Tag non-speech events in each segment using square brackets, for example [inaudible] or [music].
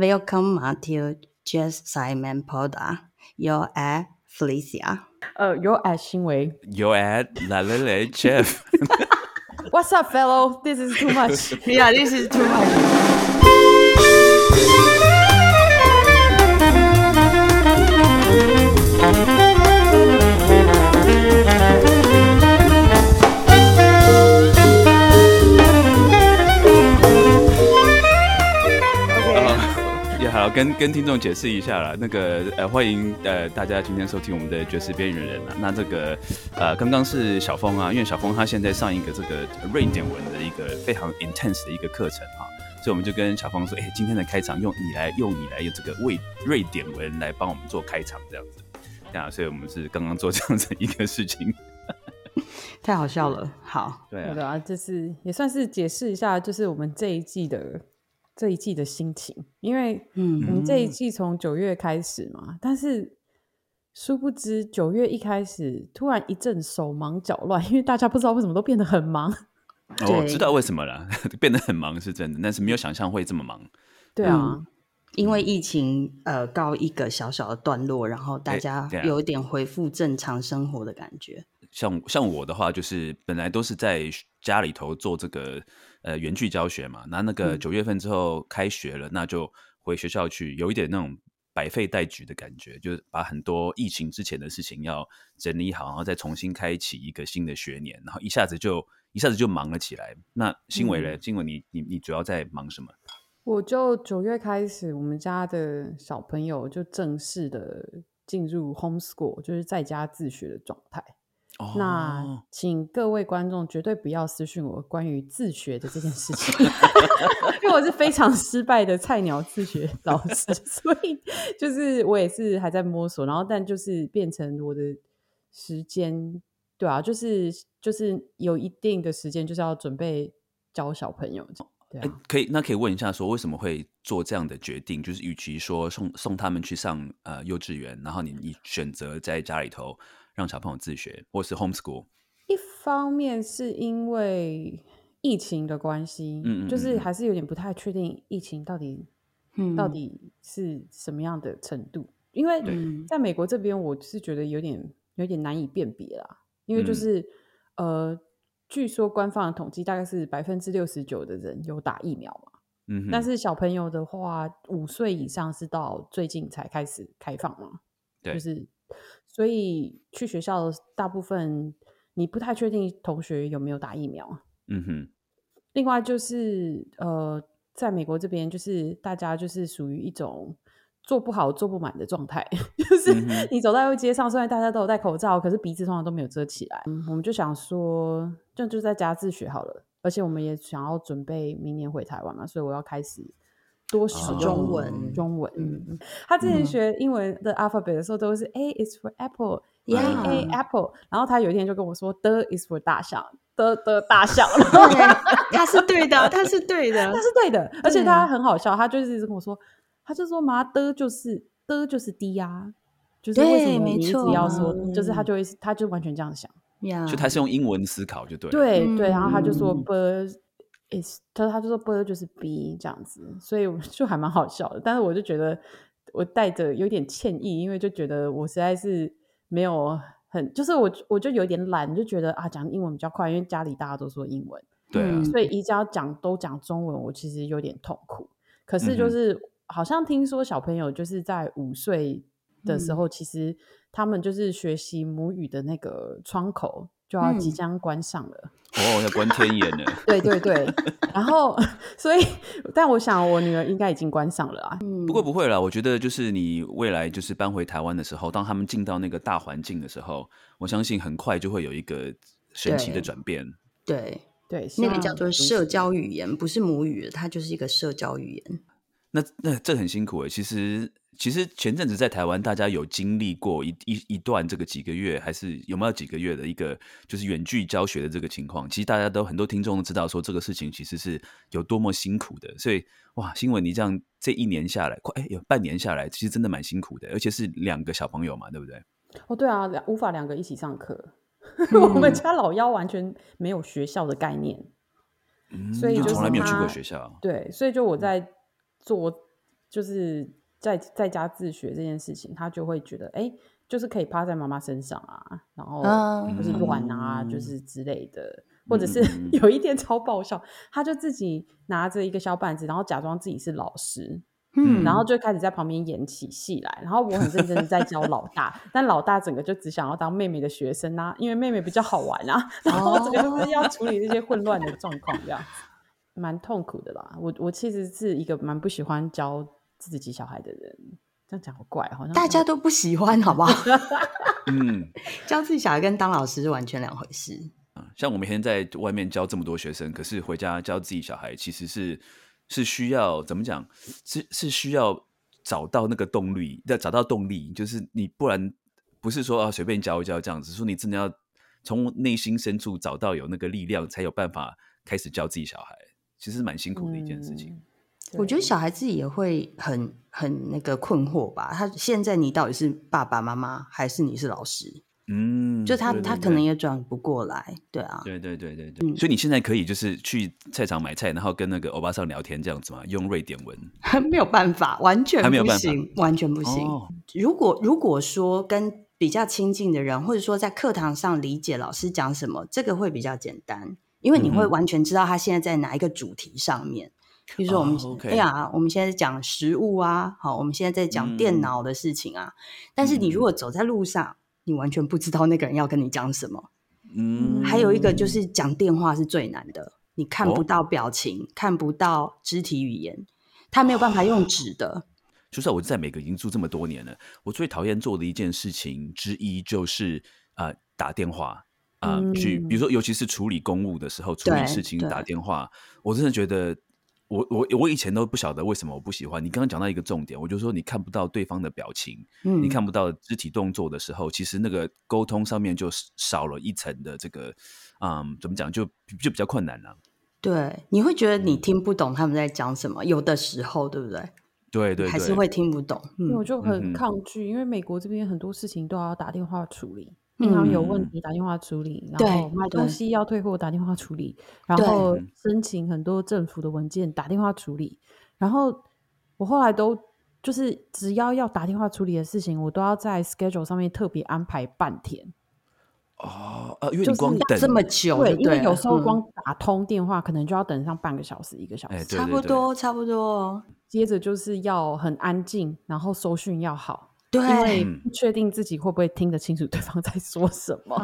Welcome, Matthew, Just Simon You're at Felicia. Uh, jag You're at la Lalele Jeff. [laughs] What's up fellow? This is too much. [laughs] yeah, this is too much. [laughs] 好，跟跟听众解释一下啦。那个呃，欢迎呃大家今天收听我们的爵士边缘人啊。那这个呃，刚刚是小峰啊，因为小峰他现在上一个这个瑞典文的一个非常 intense 的一个课程啊，所以我们就跟小峰说，哎、今天的开场用你来用你来用这个瑞瑞典文来帮我们做开场这样子。啊，所以我们是刚刚做这样子一个事情。[laughs] 太好笑了。好，对啊，对啊，就是也算是解释一下，就是我们这一季的这一季的心情，因为嗯。我们这一季从九月开始嘛，但是殊不知九月一开始突然一阵手忙脚乱，因为大家不知道为什么都变得很忙。哦，对知道为什么了，[laughs] 变得很忙是真的，但是没有想象会这么忙。对啊，因为疫情呃告一个小小的段落，然后大家有一点恢复正常生活的感觉。像像我的话，就是本来都是在家里头做这个呃远距教学嘛，那那个九月份之后开学了，那就回学校去，有一点那种百废待举的感觉，就是把很多疫情之前的事情要整理好，然后再重新开启一个新的学年，然后一下子就一下子就忙了起来。那新伟嘞，新伟你你你主要在忙什么？我就九月开始，我们家的小朋友就正式的进入 homeschool，就是在家自学的状态。哦。那请各位观众绝对不要私讯我关于自学的这件事情，[laughs] 因为我是非常失败的菜鸟自学老师，[laughs] 所以就是我也是还在摸索，然后但就是变成我的时间，对啊，就是就是有一定的时间就是要准备教小朋友，对哎啊，可以，那可以问一下，说为什么会做这样的决定？就是与其说送送他们去上呃幼稚园，然后你你选择在家里头让小朋友自学，或是 homeschool，一方面是因为疫情的关系，嗯嗯就是还是有点不太确定疫情到底、嗯。到底是什么样的程度。因为在美国这边，我是觉得有点有点难以辨别啦，因为就嗯。是、呃，据说官方的统计大概是百分之六十九的人有打疫苗嘛，嗯哼，但是小朋友的话，五岁以上是到最近才开始开放嘛，对就是所以去学校的大部分你不太确定同学有没有打疫苗。嗯哼，另外就是呃，在美国这边，就是大家就是属于一种做不好做不满的状态，[laughs] 就是你走在街上，虽然大家都有戴口罩，可是鼻子通常都没有遮起来。嗯我们就想说，就就在家自学好了，而且我们也想要准备明年回台湾嘛，所以我要开始。多使哦中文中文。嗯他之前嗯学英文的 alphabet 的时候，都是 A is for apple，A Yeah A apple。然后他有一天就跟我说，The is for 大象，The 的大象。对，他是对的，他是对的 [laughs] 他，是对的，而且他很好笑，他就是一直跟我说，他就说嘛的，就是的，就是低呀，就是为什么你一直要说，就是他嗯就会，他就完全这样想，就他是用英文思考就对了。对对，然后他就说嗯 b is，他他就说 b 就是 B 这样子，所以 [laughs] 就还蛮好笑的，但是我就觉得我带着有点歉意，因为就觉得我实在是没有很，就是我我就有点懒，就觉得啊讲英文比较快，因为家里大家都说英文。对啊嗯，所以一家讲都讲中文，我其实有点痛苦。可是就是、好像听说小朋友就是在五岁的时候，其实他们就是学习母语的那个窗口就要即嗯将关上了。哦，要关天眼了。[laughs] 对对对，然后 [laughs] 所以，但我想我女儿应该已经关上了啊。不过不会啦，我觉得就是你未来就是搬回台湾的时候，当他们进到那个大环境的时候，我相信很快就会有一个神奇的对转变。对，对，那个叫做社交语言，不是母语，它就是一个社交语言。那那这很辛苦诶。其实其实前阵子在台湾，大家有经历过一一一段这个几个月，还是有没有几个月的一个就是远距教学的这个情况？其实大家都很多听众都知道说这个事情其实是有多么辛苦的。所以哇，新闻你这样这一年下来，快哎有半年下来，其实真的蛮辛苦的，而且是两个小朋友嘛，对不对？哦，对啊，两无法两个一起上课。[laughs] 嗯我们家老幺完全没有学校的概念，嗯所以就是从来没有去过他学校。对，所以就我在做就是在在家自学这件事情，他就会觉得，哎，就是可以趴在妈妈身上啊，然后就是乱啊，就是之类的，或者是有一天超爆笑，他就自己拿着一个小板子，然后假装自己是老师。嗯，然后就开始在旁边演起戏来，然后我很认真的在教老大，但老大整个就只想要当妹妹的学生啊，因为妹妹比较好玩啊，然后整个就是要处理这些混乱的状况，这样蛮痛苦的啦。我我其实是一个蛮不喜欢教自己小孩的人，这样讲好怪，好像大家都不喜欢，好不好？[laughs] 嗯，教自己小孩跟当老师是完全两回事啊。像我每天在外面教这么多学生，可是回家教自己小孩，其实是。是需要怎么讲？是是需要找到那个动力，要找到动力，就是你不然不是说啊随便教一教这样子，说你真的要从内心深处找到有那个力量，才有办法开始教自己小孩，其实蛮辛苦的一件事情。我觉得小孩自己也会很很那个困惑吧？他现在你到底是爸爸妈妈，还是你是老师？嗯，就他他可能也转不过来，对啊，对对对对对，所以你现在可以就是去菜场买菜，然后跟那个欧巴桑聊天这样子嘛？用瑞典文？[laughs] 没有办法，完全不行，完全不行。如果如果说跟比较亲近的人，或者说在课堂上理解老师讲什么，这个会比较简单，因为你会完全知道他现在在哪一个主题上面。比如说我们哎呀，我们现在讲食物啊，好，我们现在在讲电脑的事情啊，但是你如果走在路上。你完全不知道那个人要跟你讲什么，嗯，还有一个就是讲电话是最难的，你看不到表情，看不到肢体语言，他没有办法用纸的。[sighs] 就算我在美国已经住这么多年了，我最讨厌做的一件事情之一就是啊打电话啊去，比如说尤其是处理公务的时候，处理事情打电话，我真的觉得。我我我以前都不晓得为什么我不喜欢你。刚刚讲到一个重点，我就说你看不到对方的表情，你看不到肢体动作的时候，其实那个沟通上面就少了一层的这个，嗯，怎么讲就就比较困难了。对，你会觉得你听不懂他们在讲什么，有的时候，对不对？对对，还是会听不懂。嗯，我就很抗拒，因为美国这边很多事情都要打电话处理。银行有问题打电话处理，然后买东西要退货打电话处理，然后申请很多政府的文件打电话处理，然后我后来都就是只要要打电话处理的事情，我都要在 schedule 上面特别安排半天。哦，呃，因为光等这么久，对，因为有时候光打通电话可能就要等上半个小时、一个小时，差不多，差不多。接着就是要很安静，然后收讯要好。对，因为不确定自己会不会听得清楚对方 [laughs] 在说什么。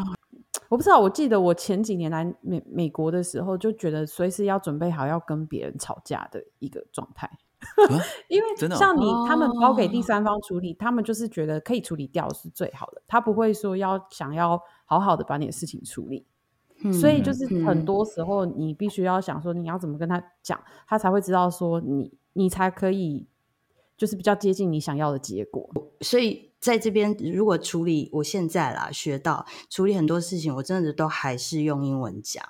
我不知道，我记得我前几年来美美国的时候，就觉得随时要准备好要跟别人吵架的一个状态。[laughs] 因为像你他们包给第三方处理，他们就是觉得可以处理掉是最好的，他不会说要想要好好的把你的事情处理。所以就是很多时候你必须要想说你要怎么跟他讲，他才会知道说你你才可以。就是比较接近你想要的结果，所以在这边如果处理，我现在啦学到处理很多事情，我真的都还是用英文讲。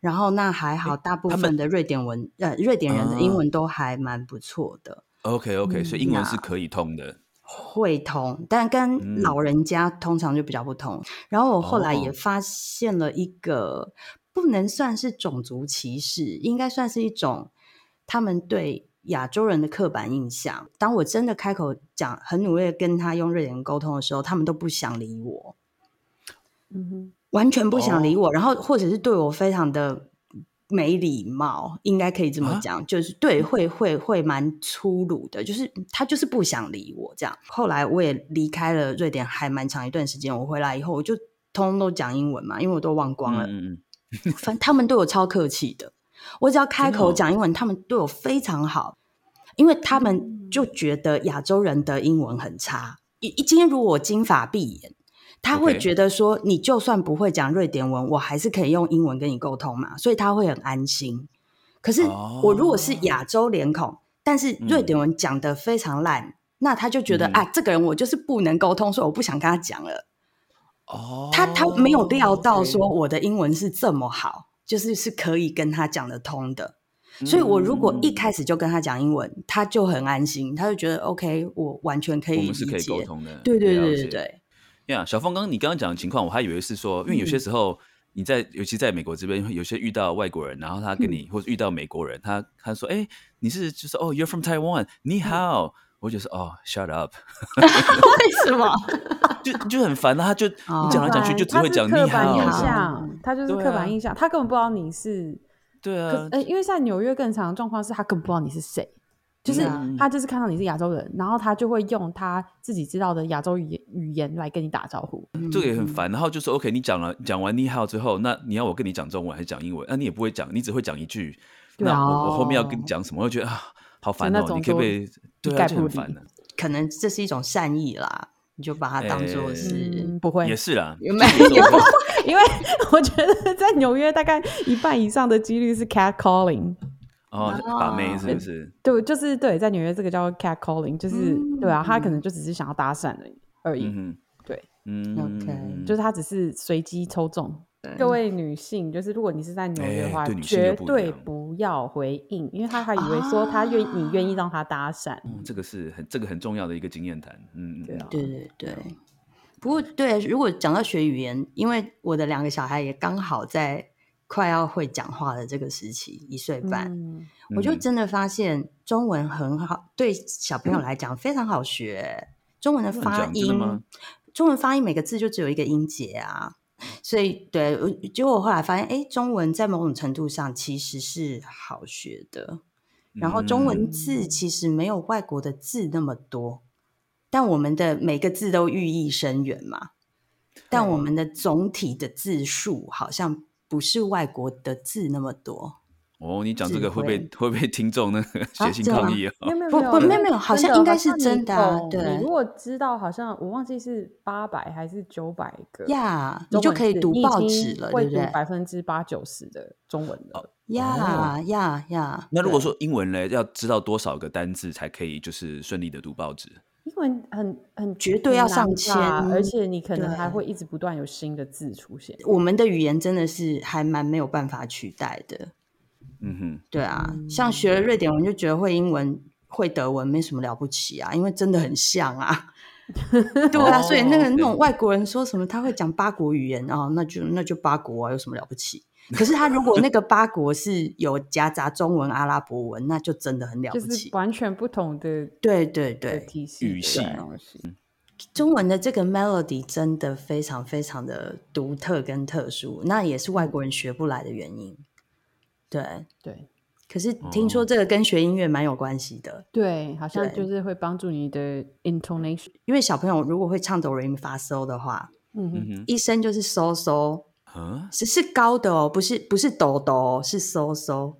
然后那还好，大部分的瑞典文呃瑞典人的英文都还蛮不错的。OK OK，所以英文是可以通的，会通，但跟老人家通常就比较不通。然后我后来也发现了一个，不能算是种族歧视，应该算是一种他们对。亚洲人的刻板印象。当我真的开口讲，很努力跟他用瑞典沟通的时候，他们都不想理我，嗯哼，完全不想理我。然后或者是对我非常的没礼貌，应该可以这么讲，就是对，会会会蛮粗鲁的，就是他就是不想理我这样。后来我也离开了瑞典，还蛮长一段时间。我回来以后，我就通通都讲英文嘛，因为我都忘光了。嗯嗯，[laughs] 反他们对我超客气的。我只要开口讲英文，他们对我非常好，因为他们就觉得亚洲人的英文很差。一今天如果我金发碧眼，他会觉得说，你就算不会讲瑞典文，我还是可以用英文跟你沟通嘛，所以他会很安心。可是我如果是亚洲脸孔，但是瑞典文讲的非常烂，那他就觉得啊，这个人我就是不能沟通，所以我不想跟他讲了。哦，他他没有料到说我的英文是这么好。就是是可以跟他讲得通的，所以我如果一开始就跟他讲英文，他就很安心，他就觉得 OK，我完全可以我们是可以沟通的。对对对对对。呀，小峰，刚刚你刚刚讲的情况，我还以为是说，因为有些时候你在尤其在美国这边，有些遇到外国人，然后他跟你，或者遇到美国人，他他说：“哎，你是就是哦，You're from Taiwan，你好。”我就说：“哦，Shut up。[laughs] ”为什么？[laughs] 就就很烦啊！他就你讲来讲去就只会讲你刻板好，印象，他就是刻板印象，他根本不知道你是对啊。呃，因为在纽约更常的状况是他根本不知道你是谁，就是他就是看到你是亚洲人，然后他就会用他自己知道的亚洲语言语言来跟你打招呼，这个也很烦。然后就说 OK，你讲了讲完你好之后，那你要我跟你讲中文还是讲英文？那你也不会讲，你只会讲一句，那我我后面要跟你讲什么？我觉得啊，好烦哦！你可不可以对啊，就很烦的。可能这是一种善意啦，你就把它当做是不会也是啦，有没有？因为我觉得在纽约大概一半以上的几率是 cat calling 哦，把妹是不是？对，就是对，在纽约这个叫 cat calling，就是对啊，他可能就只是想要搭讪而已而已，对，嗯，OK，就是他只是随机抽中。各位女性，就是如果你是在纽约的话，绝对不要回应，因为他还以为说他愿你愿意让他搭讪。嗯，这个是很这个很重要的一个经验谈。嗯，对啊，对对对。不过对，如果讲到学语言，因为我的两个小孩也刚好在快要会讲话的这个时期，一岁半，我就真的发现中文很好，对小朋友来讲非常好学。中文的发音，中文发音每个字就只有一个音节啊。所以，对，结果我后来发现，哎，中文在某种程度上其实是好学的。然后，中文字其实没有外国的字那么多，但我们的每个字都寓意深远嘛。但我们的总体的字数好像不是外国的字那么多。哦，你讲这个会不会会不会听众那个 [laughs] 写信抗议啊？没有没有不没有没有，好像应该是真的啊。对，你如果知道，好像我忘记是八百还是九百个呀，你就可以读报纸了，对不对？百分之八九十的中文了。呀呀呀！那如果说英文呢，要知道多少个单字才可以就是顺利的读报纸？英文很很绝对要上千，而且你可能还会一直不断有新的字出现。我们的语言真的是还蛮没有办法取代的。嗯哼，对啊，像学了瑞典文就觉得会英文、会德文没什么了不起啊，因为真的很像啊。[laughs] 对啊，所以那个那种外国人说什么他会讲八国语言啊，那就那就八国啊，有什么了不起？可是他如果那个八国是有夹杂中文、阿拉伯文，那就真的很了不起，完全不同的对对对语系。中文的这个 melody 真的非常非常的独特跟特殊，那也是外国人学不来的原因。对对，可是听说这个跟学音乐蛮有关系的。对，好像就是会帮助你的 intonation。因为小朋友如果会唱哆来咪发嗦的话，嗯哼，一声就是嗦嗦，是是高的哦，不是不是哆哆，是嗦嗦，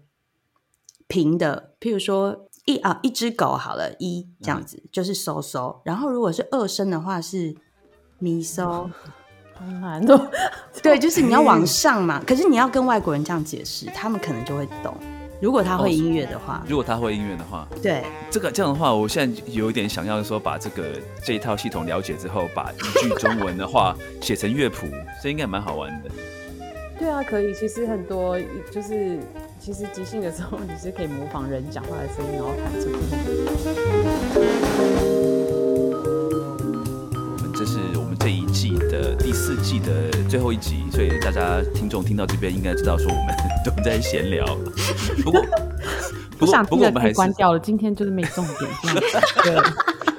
平的。譬如说一啊一只狗好了，一这样子就是嗦嗦。然后如果是二声的话是咪嗦。[laughs] 很难的，[laughs] 对，就是你要往上嘛。可是你要跟外国人这样解释，他们可能就会懂。如果他会音乐的话，如果他会音乐的话，对，这个这样的话，我现在有一点想要说，把这个这一套系统了解之后，把一句中文的话写成乐谱，这应该蛮好玩的。对啊，可以。其实很多就是，其实即兴的时候，你是可以模仿人讲话的声音，然后弹出不同的。我们这是季的第四季的最后一集，所以大家听众听到这边应该知道说我们都在闲聊。不过，[laughs] 不过不过我们还是关掉了。今天就是没重点，对，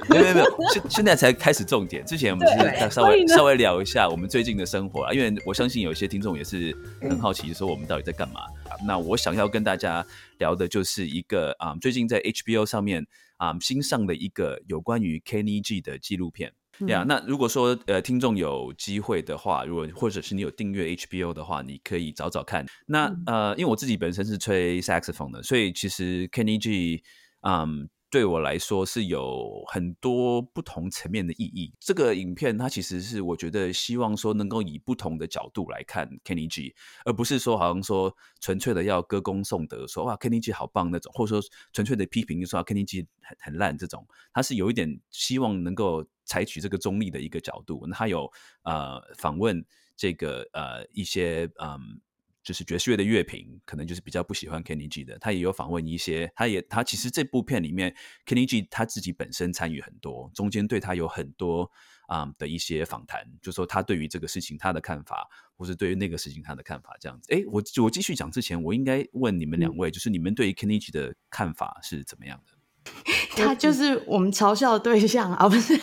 没有没有没有，现现在才开始重点。之前我们是稍微稍微聊一下我们最近的生活啊，因为我相信有一些听众也是很好奇，说我们到底在干嘛。那我想要跟大家聊的就是一个啊，最近在 HBO 上面啊新上的一个有关于 Kenny G 的纪录片。呀，那如果说呃听众有机会的话，如果或者是你有订阅 HBO 的话，你可以找找看。那呃，因为我自己本身是吹 saxophone 的，所以其实 Kenny G，嗯。对我来说是有很多不同层面的意义。这个影片它其实是我觉得希望说能够以不同的角度来看 Kenny 而不是说好像说纯粹的要歌功颂德，说哇 Kenny 好棒那种，或者说纯粹的批评就说 Kenny 很很烂这种。他是有一点希望能够采取这个中立的一个角度。那他有呃访问这个呃一些嗯。就是爵士乐的乐评，可能就是比较不喜欢 Kenny G 的。他也有访问一些，他也他其实这部片里面，Kenny G 他自己本身参与很多，中间对他有很多啊的一些访谈，就说他对于这个事情他的看法，或是对于那个事情他的看法这样子。哎，我我继续讲之前，我应该问你们两位，就是你们对于 Kenny G 的看法是怎么样的？他就是我们嘲笑的对象啊，不是？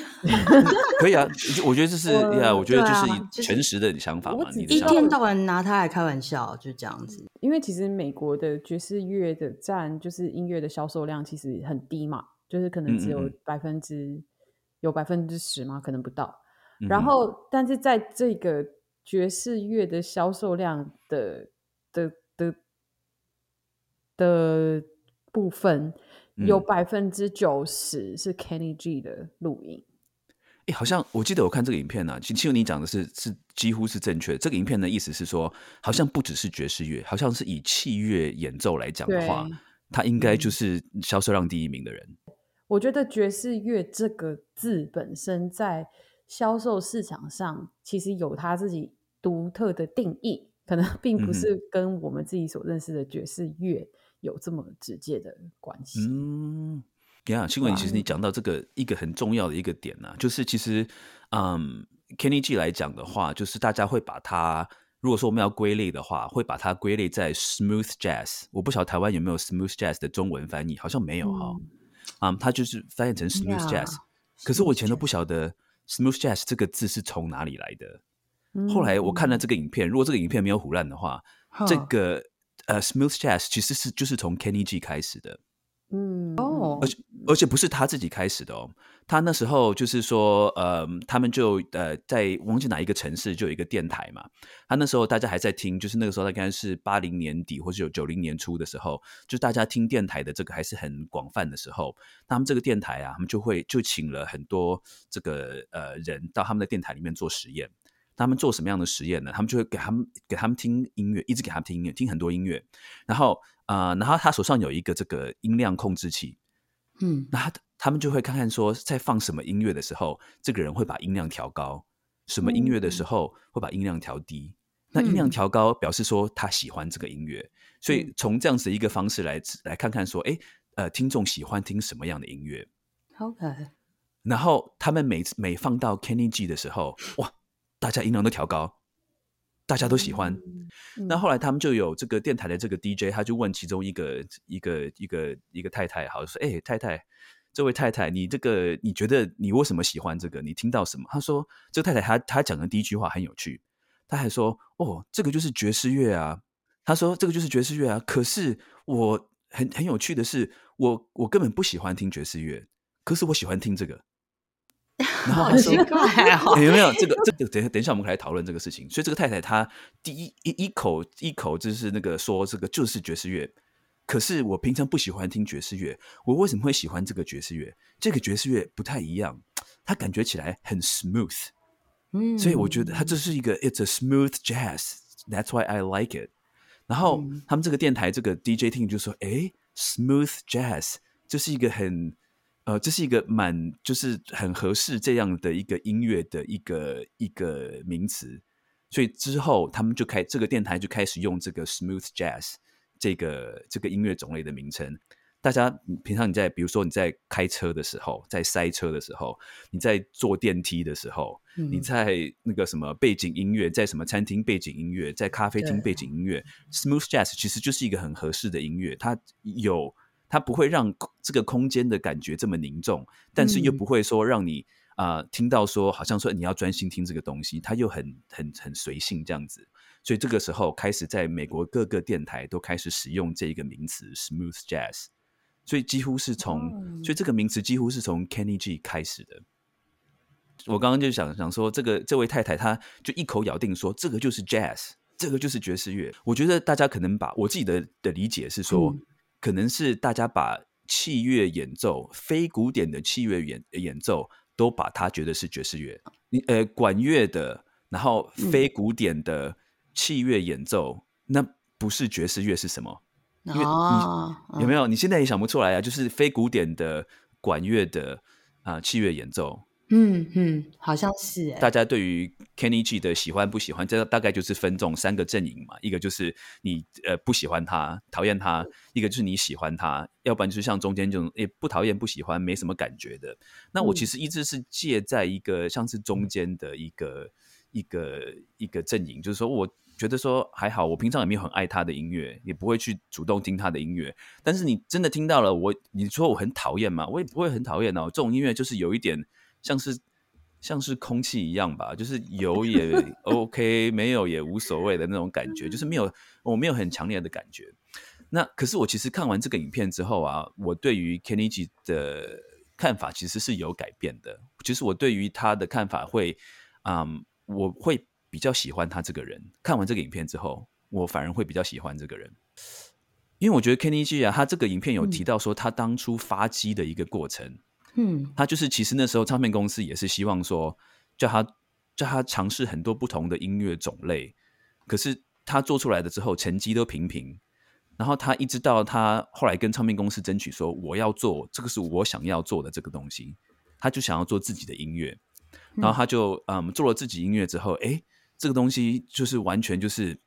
[laughs] 可以啊，我觉得这是呀，我觉得就是诚实的想法嘛。你一天到晚拿他来开玩笑，就这样子。因为其实美国的爵士乐的占就是音乐的销售量其实很低嘛，就是可能只有百分之有百分之十嘛，可能不到。然后，但是在这个爵士乐的销售量的的的的部分。有百分之九十是 Kenny G 的录音。哎，好像我记得我看这个影片呢，其实你讲的是是几乎是正确。这个影片的意思是说，好像不只是爵士乐，好像是以器乐演奏来讲的话，他应该就是销售量第一名的人。我觉得爵士乐这个字本身在销售市场上，其实有他自己独特的定义，可能并不是跟我们自己所认识的爵士乐。有这么直接的关系。嗯，你看，新闻其实你讲到这个一个很重要的一个点呢，就是其实，嗯，Kenny G 来讲的话，就是大家会把它，如果说我们要归类的话，会把它归类在 Smooth Jazz。我不晓得台湾有没有 Smooth Jazz 的中文翻译，好像没有哈。嗯，它就是翻译成 Smooth Jazz。可是我以前都不晓得 Smooth Jazz 这个字是从哪里来的。后来我看了这个影片，如果这个影片没有胡乱的话，这个。呃，smooth jazz 其实是就是从 Kenny G 开始的，嗯哦，而且而且不是他自己开始的哦，他那时候就是说，呃，他们就呃在忘记哪一个城市就有一个电台嘛，他那时候大家还在听，就是那个时候大概是八零年底或者有九零年初的时候，就大家听电台的这个还是很广泛的时候，他们这个电台啊，他们就会就请了很多这个呃人到他们的电台里面做实验。他们做什么样的实验呢？他们就会给他们给他们听音乐，一直给他们听音乐，听很多音乐。然后啊，然后他手上有一个这个音量控制器，嗯，那他他们就会看看说，在放什么音乐的时候，这个人会把音量调高；什么音乐的时候会把音量调低。那音量调高表示说他喜欢这个音乐，所以从这样子一个方式来来看看说，哎，呃，听众喜欢听什么样的音乐？OK。然后他们每次每放到 Kenny G 的时候，哇！大家音量都调高，大家都喜欢。那后来他们就有这个电台的这个 DJ，他就问其中一个一个一个一个太太，好说：“哎，太太，这位太太，你这个你觉得你为什么喜欢这个？你听到什么？”他说：“这个太太，她她讲的第一句话很有趣。他还说：‘哦，这个就是爵士乐啊。’他说：‘这个就是爵士乐啊。’可是我很很有趣的是，我我根本不喜欢听爵士乐，可是我喜欢听这个。”好奇怪哦！[laughs] 有没有 [laughs] 这个？这个等等一下，我们可以来讨论这个事情。所以这个太太她第一一一口一口就是那个说这个就是爵士乐。可是我平常不喜欢听爵士乐，我为什么会喜欢这个爵士乐？这个爵士乐不太一样，它感觉起来很 smooth。嗯，所以我觉得它这是一个 it's a smooth jazz。That's why I like it。然后他们这个电台这个 DJ 听就说：“哎，smooth jazz，这是一个很……”呃，这是一个蛮就是很合适这样的一个音乐的一个一个名词，所以之后他们就开这个电台就开始用这个 smooth jazz 这个这个音乐种类的名称。大家平常你在比如说你在开车的时候，在塞车的时候，你在坐电梯的时候，你在那个什么背景音乐，在什么餐厅背景音乐，在咖啡厅背景音乐，smooth jazz 其实就是一个很合适的音乐，它有。它不会让这个空间的感觉这么凝重，但是又不会说让你啊听到说好像说你要专心听这个东西，它又很很很随性这样子。所以这个时候开始在美国各个电台都开始使用这一个名词 “smooth jazz”，所以几乎是从所以这个名词几乎是从 Kenny G 开始的。我刚刚就想想说，这个这位太太她就一口咬定说这个就是 jazz，这个就是爵士乐。我觉得大家可能把我自己的的理解是说。可能是大家把器乐演奏、非古典的器乐演演奏，都把它觉得是爵士乐。你呃，管乐的，然后非古典的器乐演奏，那不是爵士乐是什么？因为你有没有？你现在也想不出来啊？就是非古典的管乐的啊器乐演奏。嗯嗯，好像是。大家对于 Kenny G 的喜欢不喜欢，这大概就是分这种三个阵营嘛。一个就是你呃不喜欢他，讨厌他；一个就是你喜欢他，要不然就是像中间这种也不讨厌不喜欢，没什么感觉的。那我其实一直是介在一个像是中间的一个一个一个阵营，就是说我觉得说还好，我平常也没有很爱他的音乐，也不会去主动听他的音乐。但是你真的听到了，我你说我很讨厌嘛？我也不会很讨厌哦。这种音乐就是有一点像是像是空气一样吧，就是有也 OK，没有也无所谓的那种感觉，就是没有我没有很强烈的感觉。那可是我其实看完这个影片之后啊，我对于 Kenny G 的看法其实是有改变的。其实我对于他的看法会，嗯，我会比较喜欢他这个人。看完这个影片之后，我反而会比较喜欢这个人，因为我觉得 Kenny G 啊，他这个影片有提到说他当初发迹的一个过程，嗯，他就是其实那时候唱片公司也是希望说叫他叫他尝试很多不同的音乐种类，可是他做出来的之后成绩都平平。然后他一直到他后来跟唱片公司争取说，我要做这个是我想要做的这个东西，他就想要做自己的音乐。然后他就嗯做了自己音乐之后，哎，这个东西就是完全就是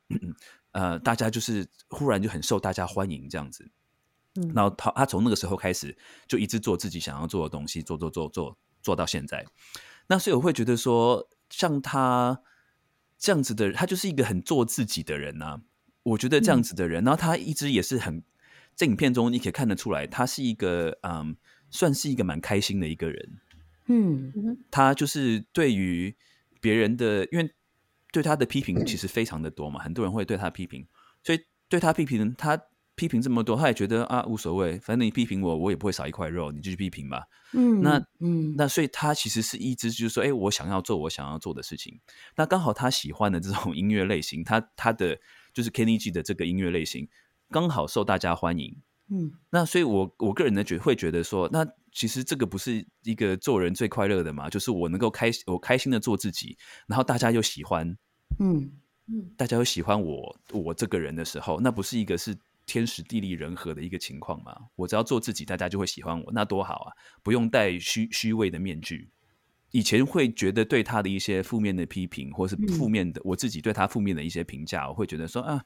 呃大家就是忽然就很受大家欢迎这样子。嗯，然后他他从那个时候开始就一直做自己想要做的东西，做做做做做到现在。那所以我会觉得说，像他这样子的人，他就是一个很做自己的人呐。我觉得这样子的人，然后他一直也是很在影片中你可以看得出来，他是一个嗯，算是一个蛮开心的一个人。嗯，他就是对于别人的，因为对他的批评 [clears throat] 其实非常的多嘛，很多人会对他批评，所以对他批评，他批评这么多，他也觉得啊无所谓，反正你批评我，我也不会少一块肉，你就去批评吧。嗯，那嗯，那所以他其实是一直就是说，哎，我想要做我想要做的事情。那刚好他喜欢的这种音乐类型，他他的。就是 Kenny G 的这个音乐类型刚好受大家欢迎，嗯，那所以我我个人呢觉会觉得说，那其实这个不是一个做人最快乐的嘛？就是我能够开我开心的做自己，然后大家又喜欢，嗯嗯，大家又喜欢我我这个人的时候，那不是一个是天时地利人和的一个情况嘛？我只要做自己，大家就会喜欢我，那多好啊！不用戴虚虚伪的面具。以前会觉得对他的一些负面的批评，或是负面的我自己对他负面的一些评价，我会觉得说啊，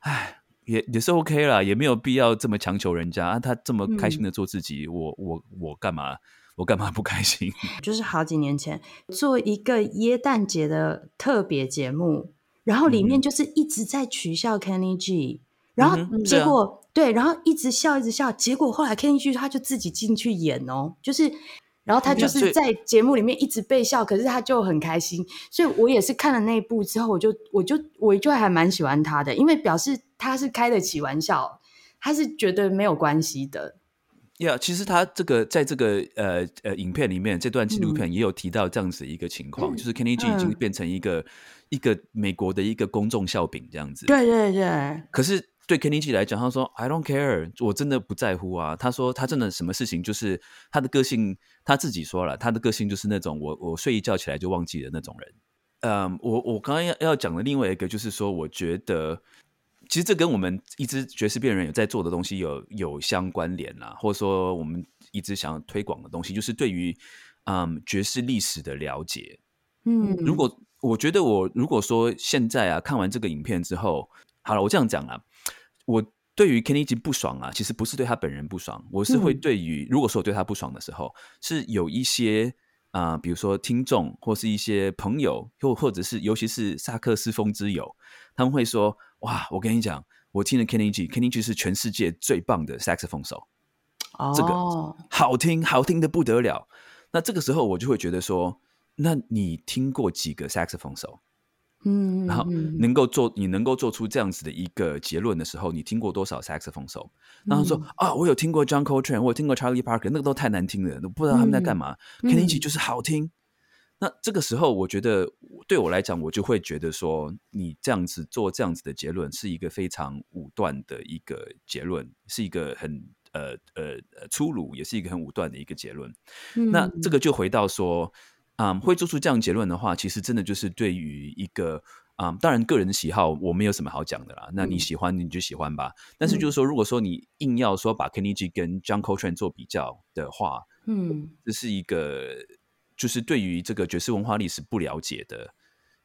哎，也也是 OK 啦，也没有必要这么强求人家啊。他这么开心的做自己，我我我干嘛？我干嘛不开心？[laughs] 就是好几年前做一个耶诞节的特别节目，然后里面就是一直在取笑 Kenny G，然后结果对，然后一直笑一直笑，结果后来 Kenny G 他就自己进去演哦，就是。然后他就是在节目里面一直被笑，可是他就很开心，所以我也是看了那一部之后，我就我就我就还蛮喜欢他的，因为表示他是开得起玩笑，他是觉得没有关系的。呀，其实他这个在这个呃呃影片里面这段纪录片也有提到这样子一个情况，就是 Kenny G 已经变成一个一个美国的一个公众笑柄这样子。对对对。可是。对 Kenny G 来讲，他说 I don't care，我真的不在乎啊。他说他真的什么事情就是他的个性，他自己说了，他的个性就是那种我我睡一觉起来就忘记的那种人。嗯，我我刚刚要要讲的另外一个就是说，我觉得其实这跟我们一支爵士辩人有在做的东西有有相关联啦，或者说我们一直想要推广的东西，就是对于嗯爵士历史的了解。嗯，如果我觉得我如果说现在啊看完这个影片之后，好了，我这样讲啊。我对于 Kenny G 不爽啊，其实不是对他本人不爽，我是会对于如果说我对他不爽的时候，是有一些啊，比如说听众或是一些朋友，又或者是尤其是萨克斯风之友，他们会说：“哇，我跟你讲，我听了 Kenny G，Kenny G 是全世界最棒的萨克斯风手，这个好听，好听的不得了。”那这个时候我就会觉得说：“那你听过几个萨克斯风手？”嗯，然后能够做你能够做出这样子的一个结论的时候，你听过多少萨克斯风手？然后说啊，我有听过 John Coltrane，我有听过 Charlie Parker，那个都太难听了，都不知道他们在干嘛。Kenny G 就是好听。那这个时候，我觉得对我来讲，我就会觉得说，你这样子做这样子的结论是一个非常武断的一个结论，是一个很呃呃粗鲁，也是一个很武断的一个结论。那这个就回到说。啊，会做出这样结论的话，其实真的就是对于一个啊，当然个人的喜好我没有什么好讲的啦。那你喜欢你就喜欢吧。但是就是说，如果说你硬要说把 Kenny G 跟 John Coltrane 做比较的话，嗯，这是一个就是对于这个爵士文化历史不了解的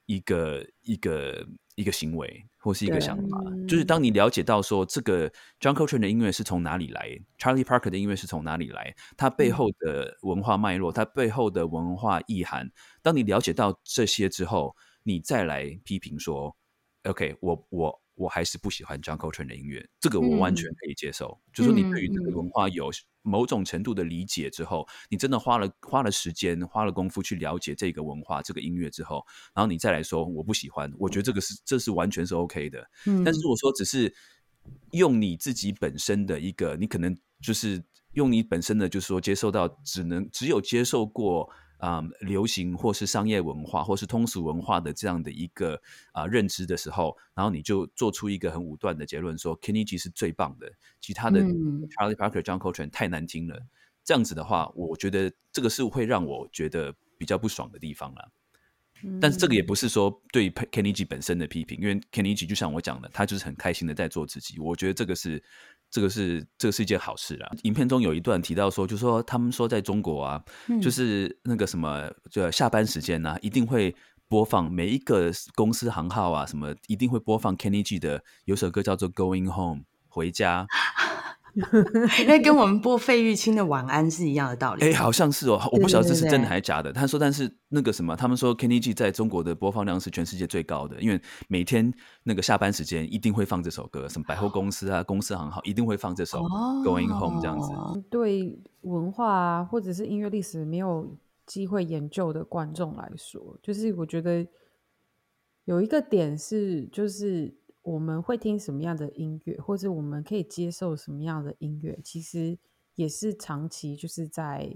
一个一个一个行为或是一个想法，就是当你了解到说这个 John Coltrane 的音乐是从哪里来，Charlie Parker 的音乐是从哪里来，它背后的文化脉络，它背后的文化意涵，当你了解到这些之后，你再来批评说，OK，我我。我还是不喜欢 John Coltrane 的音乐，这个我完全可以接受。就说你对于这个文化有某种程度的理解之后，你真的花了花了时间、花了功夫去了解这个文化、这个音乐之后，然后你再来说我不喜欢，我觉得这个是这是完全是 OK 的。但是如果说只是用你自己本身的一个，你可能就是用你本身的，就是说接受到只能只有接受过。啊，流行或是商业文化，或是通俗文化的这样的一个啊认知的时候，然后你就做出一个很武断的结论，说 Kenny G 是最棒的，其他的 Charlie Parker、John Coltrane 太难听了。这样子的话，我觉得这个是会让我觉得比较不爽的地方了。但是这个也不是说对 Kenny G 本身的批评，因为 Kenny G 就像我讲的，他就是很开心的在做自己。我觉得这个是。这个是这个是一件好事啊！影片中有一段提到说，就说他们说在中国啊，就是那个什么，就下班时间呢，一定会播放每一个公司行号啊，什么一定会播放 Kenny G 的有首歌叫做《Going Home》回家。[laughs] 那跟我们播费玉清的晚安是一样的道理。哎，好像是哦，我不晓得这是真的还是假的。他说，但是那个什么，他们说 Kenny G 在中国的播放量是全世界最高的，因为每天那个下班时间一定会放这首歌，什么百货公司啊、公司行号一定会放这首 Going Home 这样子。对文化啊或者是音乐历史没有机会研究的观众来说，就是我觉得有一个点是，就是。我们会听什么样的音乐，或者我们可以接受什么样的音乐，其实也是长期就是在，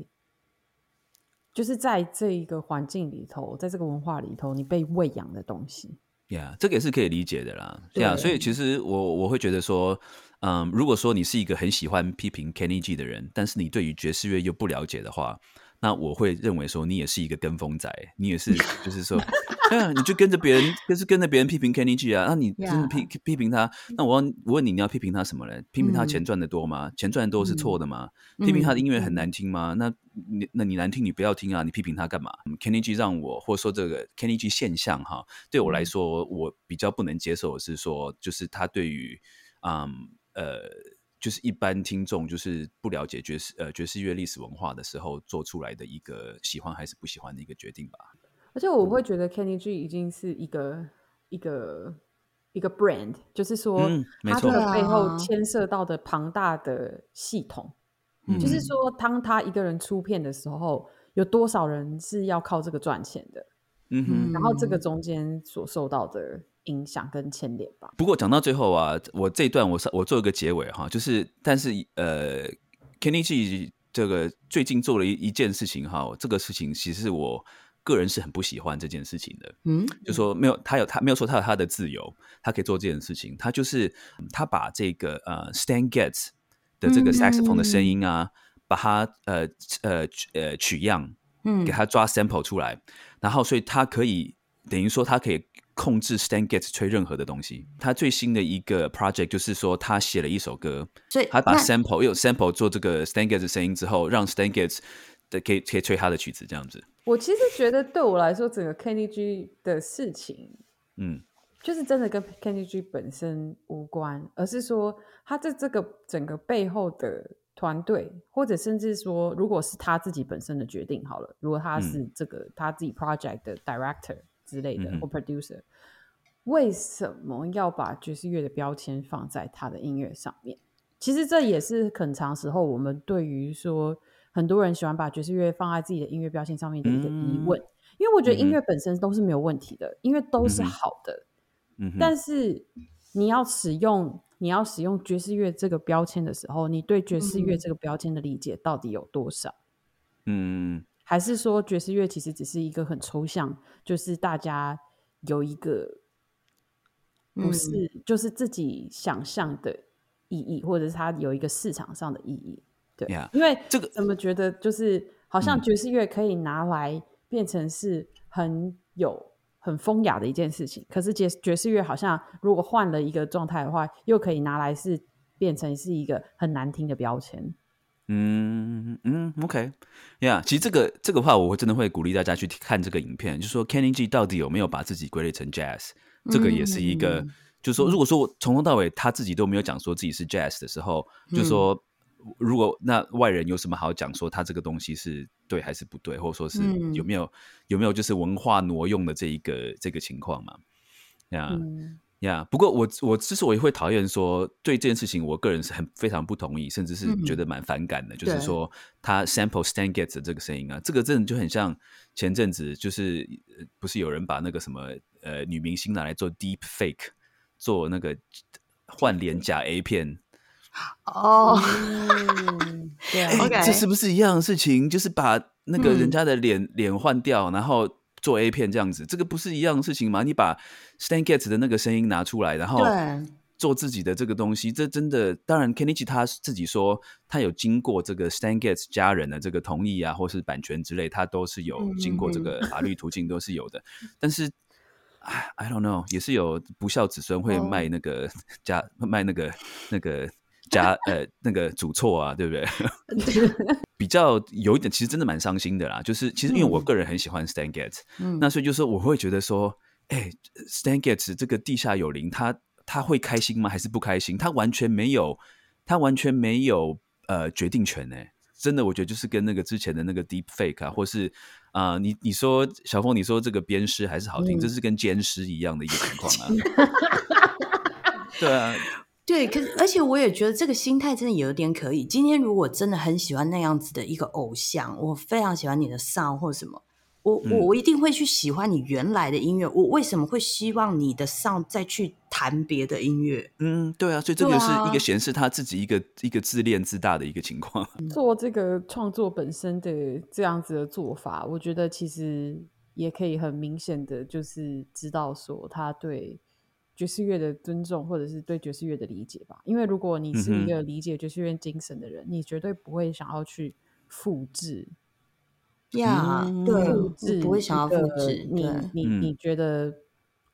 就是在这一个环境里头，在这个文化里头，你被喂养的东西。呀，这个也是可以理解的啦。对啊，所以其实我我会觉得说，嗯，如果说你是一个很喜欢批评 Kenny G 的人，但是你对于爵士乐又不了解的话。那我会认为说，你也是一个跟风仔，你也是，[laughs] 就是说，对啊，你就跟着别人，就是跟着别人批评 Kenny G 啊，那你真的批批评他，那我我问你，你要批评他什么嘞？批评他钱赚的多吗？钱赚的多是错的吗？批评他的音乐很难听吗？那你那你难听，你不要听啊，你批评他干嘛？Kenny G 让我，或者说这个 Kenny G 现象哈，对我来说，我比较不能接受的是说，就是他对于，嗯呃。就是一般听众就是不了解爵士呃爵士乐历史文化的时候做出来的一个喜欢还是不喜欢的一个决定吧。而且我会觉得 Kenny G 已经是一个一个一个 brand，就是说它的背后牵涉到的庞大的系统，就是说当他一个人出片的时候，有多少人是要靠这个赚钱的？嗯哼，然后这个中间所受到的。影响跟牵连吧。不过讲到最后啊，我这一段我我做一个结尾哈，就是但是呃，Kenny G 这个最近做了一一件事情哈，这个事情其实我个人是很不喜欢这件事情的。嗯，就说没有他有他没有说他有他的自由，他可以做这件事情。他就是他把这个呃 Stan Getz 的这个 saxophone 的声音啊，把它呃呃呃取样，嗯，给他抓 sample 出来，然后所以他可以等于说他可以。控制 Stan Getz 吹任何的东西。他最新的一个 project 就是说，他写了一首歌，所以他把 sample 用 sample 做这个 Stan Getz 的声音之后，让 Stan Getz 的可以可以吹他的曲子，这样子。我其实觉得对我来说，整个 Kenny G 的事情，嗯，就是真的跟 Kenny G 本身无关，而是说他在这个整个背后的团队，或者甚至说，如果是他自己本身的决定好了，如果他是这个他自己 project 的 director。之类的，或 producer，为什么要把爵士乐的标签放在他的音乐上面？其实这也是很长时候我们对于说很多人喜欢把爵士乐放在自己的音乐标签上面的一个疑问。因为我觉得音乐本身都是没有问题的，音乐都是好的。嗯，但是你要使用你要使用爵士乐这个标签的时候，你对爵士乐这个标签的理解到底有多少？嗯。还是说爵士乐其实只是一个很抽象，就是大家有一个不是就是自己想象的意义，或者是它有一个市场上的意义。对，因为这个怎么觉得就是好像爵士乐可以拿来变成是很有很风雅的一件事情，可是爵爵士乐好像如果换了一个状态的话，又可以拿来是变成是一个很难听的标签。嗯嗯，OK，Yeah，其实这个这个话，我真的会鼓励大家去看这个影片，就说 Kenny G 到底有没有把自己归类成 Jazz，这个也是一个，就是说，如果说我从头到尾他自己都没有讲说自己是 Jazz 的时候，就说如果那外人有什么好讲说他这个东西是对还是不对，或者说是有没有有没有就是文化挪用的这一个这个情况嘛？呀。呀，不过我我之所以会讨厌说对这件事情，我个人是很非常不同意，甚至是觉得蛮反感的。就是说他 sample Stan Getz 的这个声音啊，这个真的就很像前阵子就是不是有人把那个什么呃女明星拿来做 deep fake，做那个换脸假 A 片。[laughs] 哦，对，这是不是一样的事情？就是把那个人家的脸脸换掉，然后。做 A 片这样子，这个不是一样的事情吗？你把 Stan Getz 的那个声音拿出来，然后做自己的这个东西，这真的当然 G 他自己说他有经过这个 Stan Getz 家人的这个同意啊，或是版权之类，他都是有经过这个法律途径都是有的。但是，I don't know，也是有不孝子孙会卖那个家卖那个那个。加呃那个主错啊，对不对？[laughs] 比较有一点，其实真的蛮伤心的啦。就是其实因为我个人很喜欢 Stan Getz，那所以就是我会觉得说，哎，Stan Getz 这个地下有灵，他他会开心吗？还是不开心？他完全没有，他完全没有呃决定权呢。真的，我觉得就是跟那个之前的那个 Deep Fake 啊，或是啊，你你说小凤，你说这个鞭尸还是好听，这是跟奸尸一样的一个情况啊。[laughs] 对啊。对，可是而且我也觉得这个心态真的有点可以。今天如果真的很喜欢那样子的一个偶像，我非常喜欢你的 sound 或什么，我我我一定会去喜欢你原来的音乐。我为什么会希望你的 sound 再去弹别的音乐？嗯，对啊，所以这个是一个显示他自己一个一个自恋自大的一个情况。[laughs] 做这个创作本身的这样子的做法，我觉得其实也可以很明显的就是知道说他对。爵士乐的尊重，或者是对爵士乐的理解吧。因为如果你是一个理解爵士乐精神的人，你绝对不会想要去复制。呀，对，复制不会想要复制。你你你觉得，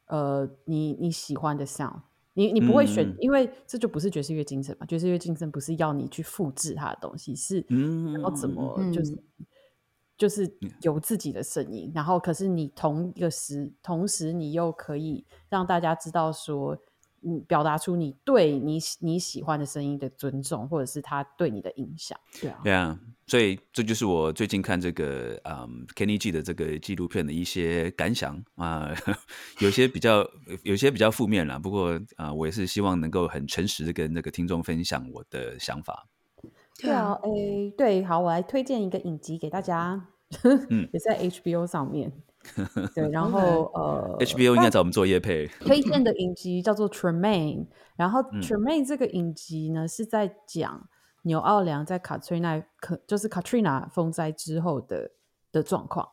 呃，你你喜欢的 sound，你你不会选，因为这就不是爵士乐精神嘛。爵士乐精神不是要你去复制它的东西，是然后怎么就是。就是有自己的声音，然后可是你同一个时，同时你又可以让大家知道说，你，表达出你对你你喜欢的声音的尊重，或者是他对你的影响，对啊，对啊，所以这就是我最近看这个嗯 Kenny G 的这个纪录片的一些感想啊，[laughs] 有些比较有些比较负面啦，不过啊，我也是希望能够很诚实的跟那个听众分享我的想法。对啊，诶，对，好，我来推荐一个影集给大家，[laughs] 也在 HBO 上面。对，然 [laughs] 后呃，HBO 应该找我们做业配。推荐的影集叫做《Tremaine [laughs]》，然后《Tremaine》这个影集呢是在讲纽奥良在 Katrina 可就是 Katrina 风灾之后的的状况，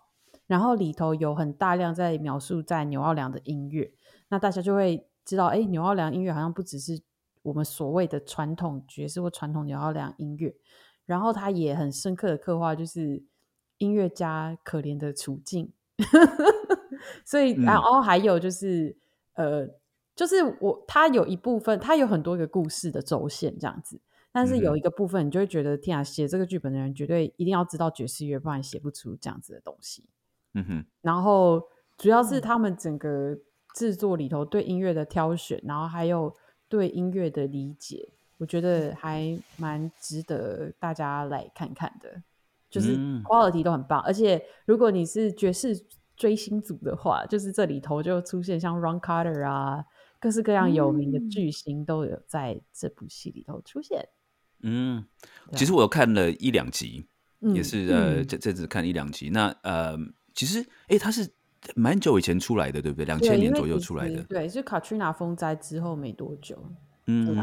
然后里头有很大量在描述在纽奥良的音乐，那大家就会知道，哎，纽奥良音乐好像不只是。我们所谓的传统爵士或传统纽奥良音乐，然后他也很深刻的刻画，就是音乐家可怜的处境。[laughs] 所以，然后还有就是，呃，就是我他有一部分，他有很多个故事的轴线这样子，但是有一个部分，你就会觉得，天啊，写这个剧本的人绝对一定要知道爵士乐，不然写不出这样子的东西。嗯哼。然后主要是他们整个制作里头对音乐的挑选，然后还有。对音乐的理解，我觉得还蛮值得大家来看看的，就是 quality 都很棒。而且如果你是爵士追星族的话，就是这里头就出现像 Ron Carter 啊，各式各样有名的巨星都有在这部戏里头出现。嗯，其实我看了一两集，也是呃这这次看一两集。那呃，其实哎，他是。蛮久以前出来的，对不对？两千年左右出来的，对，是卡 n 娜风灾之后没多久。嗯，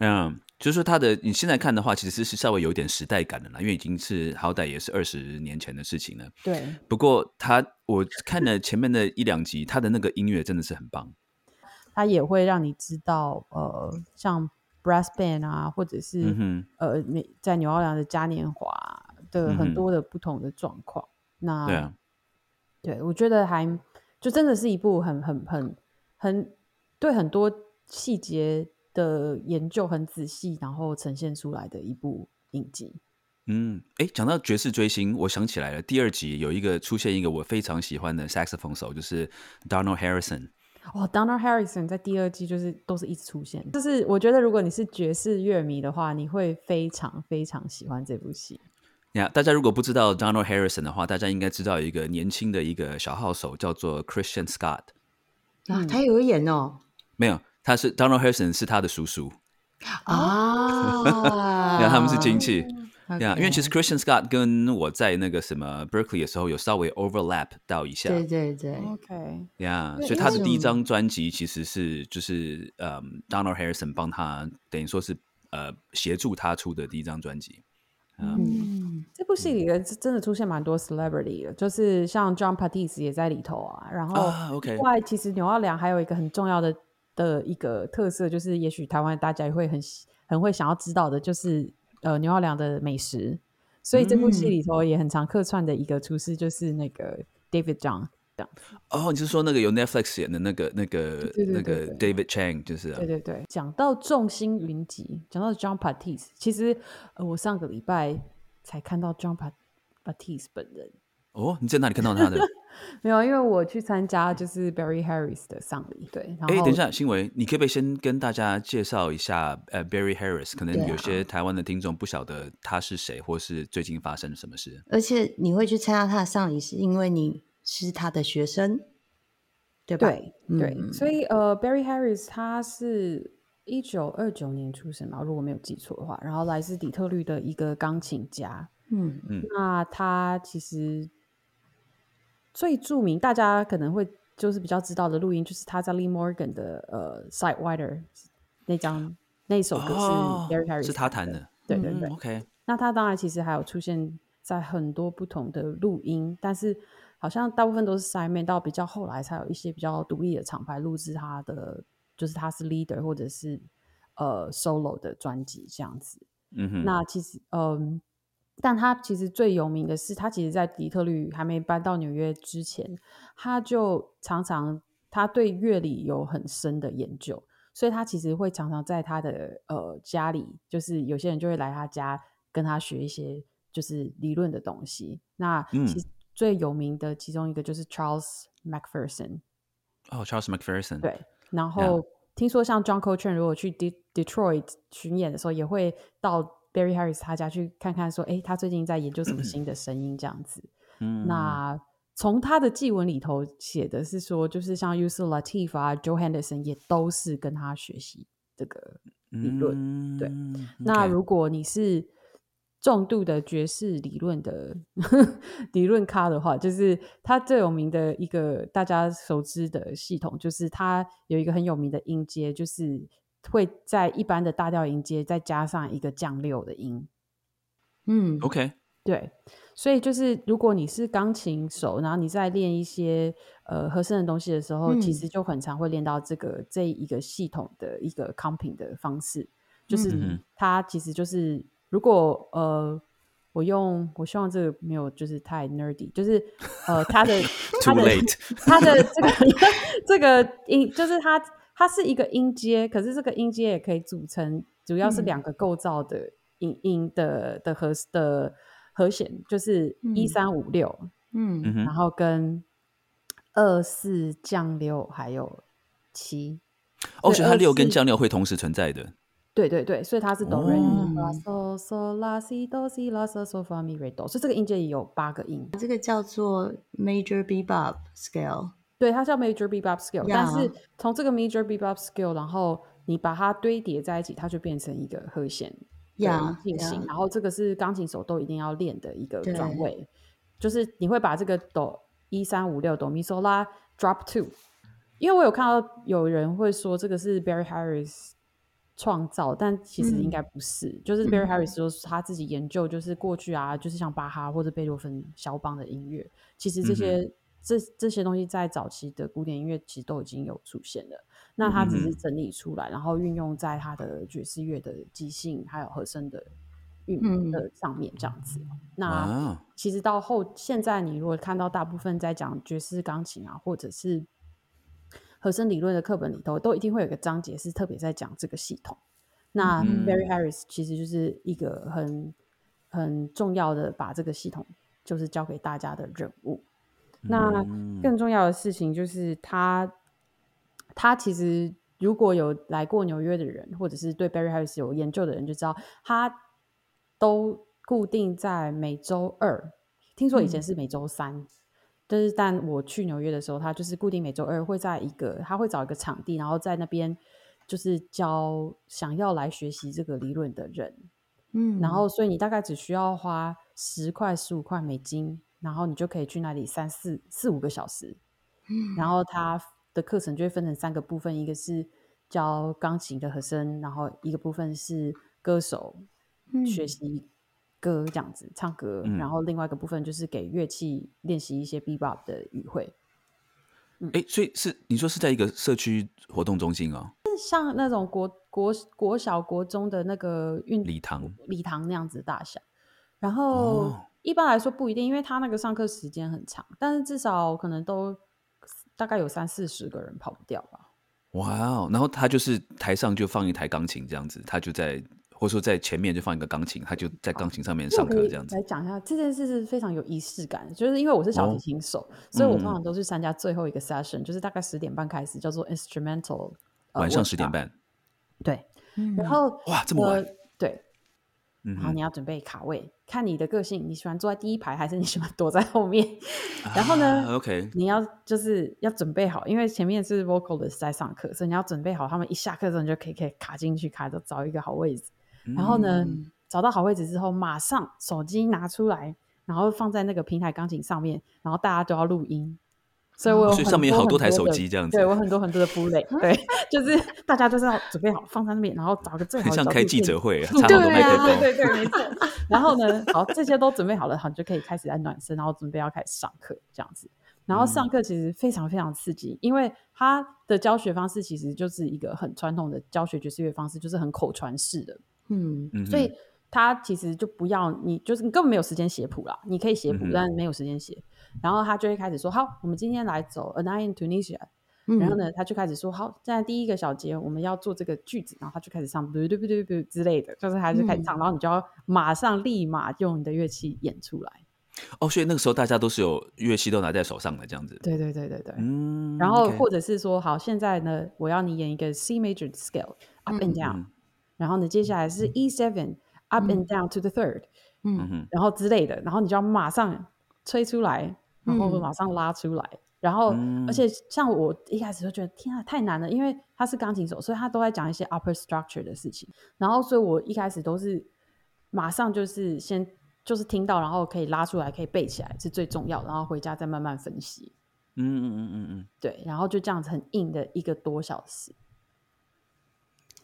嗯，就是说他的你现在看的话，其实是稍微有点时代感的啦，因为已经是好歹也是二十年前的事情了。对，不过他我看了前面的一两集，他的那个音乐真的是很棒。他也会让你知道，呃，像 brass band 啊，或者是呃，在纽奥良的嘉年华的很多的不同的状况。那对我觉得还就真的是一部很很很很对很多细节的研究很仔细，然后呈现出来的一部影集。嗯，哎，讲到爵士追星，我想起来了，第二集有一个出现一个我非常喜欢的 saxophone 手，就是 Donald Harrison。哦，Donald Harrison 在第二季就是都是一直出现，就是我觉得如果你是爵士乐迷的话，你会非常非常喜欢这部戏。呀，大家如果不知道 Donald Harrison 的话，大家应该知道一个年轻的一个小号手叫做 Christian Scott。啊，他有演哦？没有，他是 Donald Harrison 是他的叔叔啊，[laughs] 呀，他们是亲戚。[laughs] 呀，因为其实 Christian Scott 跟我在那个什么 Berkeley 的时候有稍微 overlap 到一下。对对对，OK，呀对所以他的第一张专辑其实是就是呃 Donald Harrison 帮他等于说是呃协助他出的第一张专辑。嗯，这部戏里的真的出现蛮多 celebrity 的，就是像 John Patisse 也在里头啊。然后啊，OK 另外其实纽奥良还有一个很重要的的一个特色，就是也许台湾大家也会很很会想要知道的，就是呃纽奥良的美食。所以这部戏嗯里头也很常客串的一个厨师就是那个 David John 这样。哦，你是说那个有 Netflix 演的那个那个那个 David Chang 就是啊对对对，讲到众星云集，讲到 John Patisse，其实呃我上个礼拜才看到 John Pat Patisse 本人。哦，你在哪里看到他的？[laughs] 没有，因为我去参加就是 Barry Harris 的丧礼，对，然哎，后等一下，新维，你可不可以先跟大家介绍一下呃 Barry Harris？可能有些台湾的听众不晓得他是谁，或是最近发生了什么事。而且你会去参加他的丧礼，是因为你是他的学生，对吧？对对，嗯所以呃，Barry Harris 他是一九二九年出生嘛，如果没有记错的话，然后来自底特律的一个钢琴家。嗯嗯那他其实最著名，大家可能会就是比较知道的录音，就是他在 Lee Morgan 的呃 Sidewinder 那张那首歌是哦 Barry Harris 是他弹的。对对对。嗯，OK，那他当然其实还有出现在很多不同的录音，但是好像大部分都是 Simon，到比较后来才有一些比较独立的厂牌录制他的，就是他是 leader 或者是呃 solo 的专辑这样子。嗯哼，那其实嗯，但他其实最有名的是，他其实在底特律还没搬到纽约之前，他就常常他对乐理有很深的研究，所以他其实会常常在他的呃家里，就是有些人就会来他家跟他学一些就是理论的东西。那嗯其实最有名的其中一个就是 Charles Macpherson，哦，Charles Macpherson 对，然后听说像 John Coltrane 如果去 De Detroit 巡演的时候，也会到 Barry Harris 他家去看看，说，哎，他最近在研究什么新的声音这样子。嗯，那从他的祭文里头写的是说，就是像 Yusuf Latif 啊、Joe Henderson 也都是跟他学习这个理论。对嗯那如果你是重度的爵士理论的 [laughs] 理论咖的话，就是他最有名的一个大家熟知的系统，就是他有一个很有名的音阶，就是会在一般的大调音阶再加上一个降六的音。嗯 OK，对，所以就是如果你是钢琴手，然后你在练一些呃和声的东西的时候，其嗯实就很常会练到这个这一个系统的一个 comping 的方式，就是它其实就是如果呃我用我希望这个没有就是太 nerdy，就是呃它的 [laughs] 它 Too 的 late 它的这个 [laughs] 这个音就是它它是一个音阶，可是这个音阶也可以组成，主要是嗯两个构造的音音的的和的和弦，就是一嗯三五六，嗯然后跟二四降六还有七。哦，所以它二六跟四降六会同时存在的。对对对，所以它是哆来咪发哦嗦嗦拉西哆西拉嗦嗦发咪瑞哆，所以这个音阶也有八个音。这个叫做 Major Bebop Scale。对，它叫 major bebop scale，、但是从这个 major bebop scale，然后你把它堆叠在一起，它就变成一个和弦进行。然后这个是钢琴手都一定要练的一个对转位，就是你会把这个哆一三五六哆咪嗦拉 drop two，因为我有看到有人会说这个是 Barry Harris 创造，但其实应嗯。该不是，就是 Barry Harris 说他自己研究，就是过去啊，就是像巴哈或者贝多芬、肖邦的音乐，其实这些、这这些东西在早期的古典音乐其实都已经有出现了。那他只嗯是整理出来，然后运用在他的爵士乐的即兴还有和声的运嗯的。上面，这样子。那，其实到后现在，你如果看到大部分在讲爵士钢琴啊，或者是和声理论的课本里头，都一定会有个章节是特别在讲这个系统。那嗯 Barry Harris 其实就是一个很很重要的把这个系统就是交给大家的任务。那更重要的事情就是他，他其实如果有来过纽约的人，或者是对 Barry Harris 有研究的人，就知道他都固定在每周二。听说以前是每周三，就是但我去纽约的时候，他就是固定每周二会在一个，他会找一个场地，然后在那边就是教想要来学习这个理论的人。嗯，然后所以你大概只需要花十块、十五块美金。然后你就可以去那里三四四五个小时，然后他的课程就会分成三个部分，一个是教钢琴的和声，然后一个部分是歌手学习歌这样子唱歌，然后另外一个部分就是给乐器练习一些 bebop 的语汇。哎，所以是你说是在一个社区活动中心哦，像那种国国国小国中的那个运礼堂礼堂那样子大小，然后。一般来说不一定，因为他那个上课时间很长，但是至少可能都大概有三四十个人跑不掉吧。哇哦！然后他就是台上就放一台钢琴这样子，他就在或者说在前面就放一个钢琴，他就在钢琴上面上课这样子。来讲一下这件事是非常有仪式感，就是因为我是小提琴手，所以我通常都是参加最后一个 session，就是大概十点半开始，叫做 instrumental，晚上十点半。对，然后哇这么晚，对。然后你要准备卡位，看你的个性，你喜欢坐在第一排还是你喜欢躲在后面？然后呢，OK，你要就是要准备好，因为前面是 vocal 的在上课，所以你要准备好，他们一下课之后你就可以可以卡进去，卡着找一个好位置。然后呢，找到好位置之后，马上手机拿出来，然后放在那个平台钢琴上面，然后大家都要录音。所以，我上面有好多台手机这样子。对我很多很多的布类，[laughs] 对，就是大家就是要准备好放在那边，然后找个最好的。像开记者会，[laughs] 对啊，对对对，没错。然后呢，好，这些都准备好了，好，你就可以开始来暖身，然后准备要开始上课这样子。然后上课其实非常非常刺激，因为他的教学方式其实就是一个很传统的教学爵士乐方式，就是很口传式的。嗯，所以他其实就不要你，就是你根本没有时间写谱啦，你可以写谱，但没有时间写。然后他就会开始说：“好，我们今天来走 A Night in Tunisia。”然后呢，他就开始说：“好，现在第一个小节我们要做这个句子。”然后他就开始唱“对对对对对”之类的，就是他就开始唱。然后你就要马上立马用你的乐器演出来。哦，所以那个时候大家都是有乐器都拿在手上的这样子。对对对对对。嗯。然后或者是说：“好，现在呢，我要你演一个 C major scale up and down。”然后呢，接下来是 E seven up and down to the third。嗯然后之类的，然后你就要马上吹出来。然后马上拉出来，然后而且像我一开始就觉得天啊太难了，因为他是钢琴手，所以他都在讲一些 upper structure 的事情。然后所以我一开始都是马上就是先就是听到，然后可以拉出来，可以背起来是最重要，然后回家再慢慢分析。嗯嗯嗯嗯嗯，对，然后就这样子很硬的一个多小时，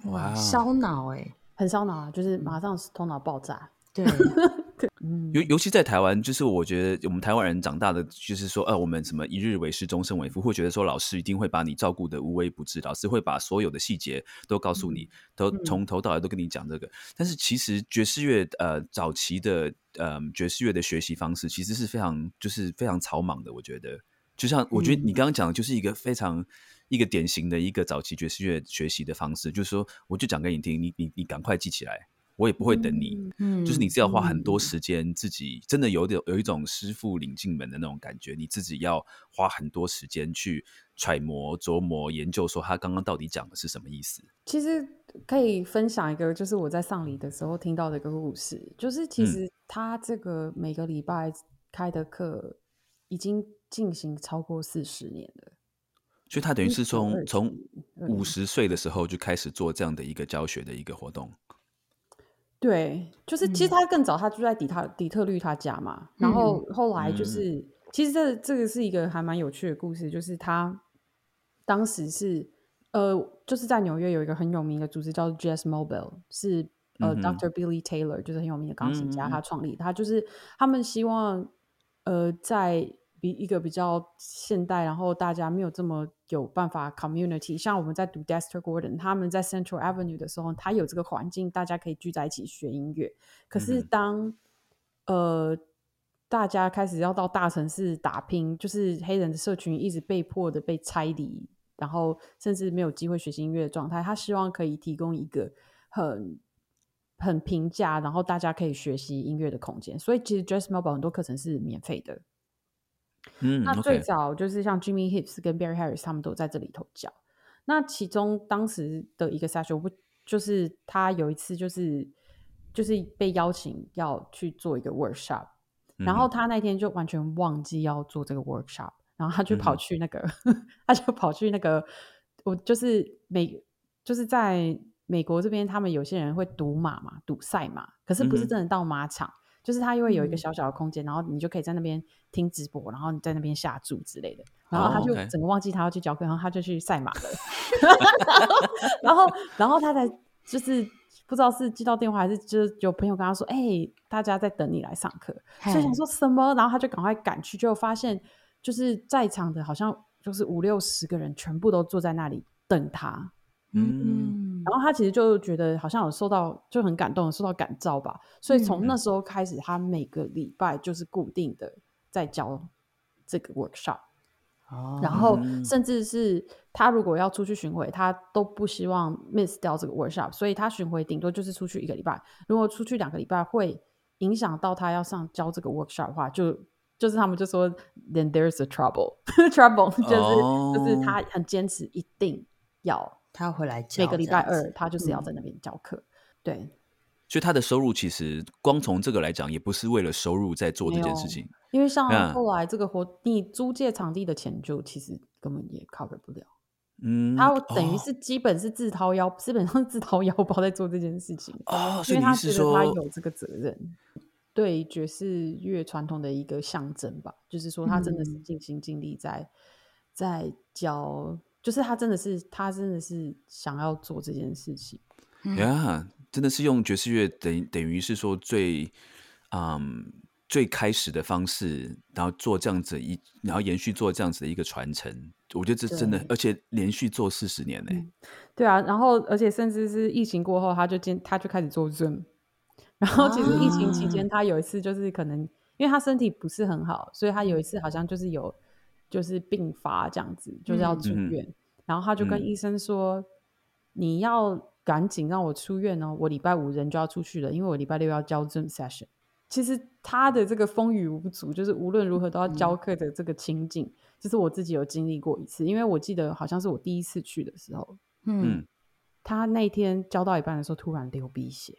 哇，烧脑哎，很烧脑啊，就是马上头脑爆炸。对。[laughs] 尤尤其在台湾，就是我觉得我们台湾人长大的，就是说，呃，我们什么一日为师，终身为父，会觉得说老师一定会把你照顾的无微不至，老师会把所有的细节都告诉你，都从头到尾都跟你讲这个。但是其实爵士乐，呃，早期的呃爵士乐的学习方式，其实是非常就是非常草莽的。我觉得，就像我觉得你刚刚讲的，就是一个非常一个典型的一个早期爵士乐学习的方式，就是说，我就讲给你听，你你你赶快记起来。我也不会等你，嗯，就是你是要花很多时间，自己真的有点有一种师傅领进门的那种感觉，你自己要花很多时间去揣摩、琢磨、研究，说他刚刚到底讲的是什么意思。其实可以分享一个，就是我在上礼的时候听到的一个故事，就是其实他这个每个礼拜开的课已经进行超过四十年了，所以他等于是从从五十岁的时候就开始做这样的一个教学的一个活动。对，就是其实他更早，他住在底特底特律他家嘛。然后后来就是，其实这这个是一个还蛮有趣的故事，就是他当时是呃，就是在纽约有一个很有名的组织叫做 Jazz Mobile，是呃 Dr. Billy Taylor，就是很有名的钢琴家，他创立。他就是他们希望呃在。比一个比较现代，然后大家没有这么有办法 community，像我们在读 Dexter Gordon，他们在 Central Avenue 的时候，他有这个环境，大家可以聚在一起学音乐。可是当呃大家开始要到大城市打拼，就是黑人的社群一直被迫的被拆离，然后甚至没有机会学习音乐的状态，他希望可以提供一个很很平价，然后大家可以学习音乐的空间。所以其实 Jazz Mobile 很多课程是免费的。嗯，那最早就是像 Jimmy Hips 跟 Barry Harris 他们都在这里头教。那其中当时的一个 session，我不就是他有一次就是就是被邀请要去做一个 workshop，然后他那天就完全忘记要做这个 workshop，然后他就跑去那个，[laughs] 他就跑去那个，我就是美就是在美国这边，他们有些人会赌马嘛，赌赛马，可是不是真的到马场。就是它又会有一个嗯小小的空间，然后你就可以在那边听直播，然后你在那边下注之类的。然后哦他就整个忘记他要去教课，然后他就去赛马了。[laughs] 然后，然后他才就是不知道是接到电话还是就是有朋友跟他说：“哎、大家在等你来上课。”所以想说什么，然后他就赶快赶去，就发现就是在场的好像就是五六十个人全部都坐在那里等他。嗯，然后他其实就觉得好像有受到就很感动，受到感召吧，所以从那时候开始，他每个礼拜就是固定的在教这个 workshop，、哦然后嗯。甚至是他如果要出去巡回，他都不希望 miss 掉这个 workshop，所以他巡回顶多就是出去一个礼拜，如果出去两个礼拜会影响到他要上教这个 workshop 的话，就就是他们就说 then there's a trouble，trouble [laughs] 就是、就是哦。他很坚持一定要。他要回来教每个礼拜二，他就是要嗯在那边教课。对，所以他的收入其实光从这个来讲，也不是为了收入在做这件事情。因为像嗯后来这个活，你租借场地的钱就其实根本也 cover 不了，嗯，他等于哦是基本是自掏腰，基本上是 [laughs] 自掏腰包在做这件事情，哦，所以因为他是说觉得他有这个责任，对爵士乐传统的一个象征吧，就是说他真的是嗯尽心尽力在在教，就是他真的是他真的是想要做这件事情。呀真的是用爵士乐等于等于是说最嗯最开始的方式，然后做这样子一，然后延续做这样子的一个传承。我觉得这真的，而且连续做四十年呢、对啊，然后而且甚至是疫情过后，他就进他就开始做 Zoom。然后其实疫情期间，他有一次就是可能因为他身体不是很好，所以他有一次好像就是有就是病发这样子，就是要住院。然后他就跟嗯。医生说：“你要赶紧让我出院哦，我礼拜五人就要出去了，因为我礼拜六要教 Zoom session。”其实他的这个风雨无阻，就是无论如何都要教课的这个情景，就是我自己有经历过一次，因为我记得好像是我第一次去的时候，嗯。他那天教到一半的时候突然流鼻血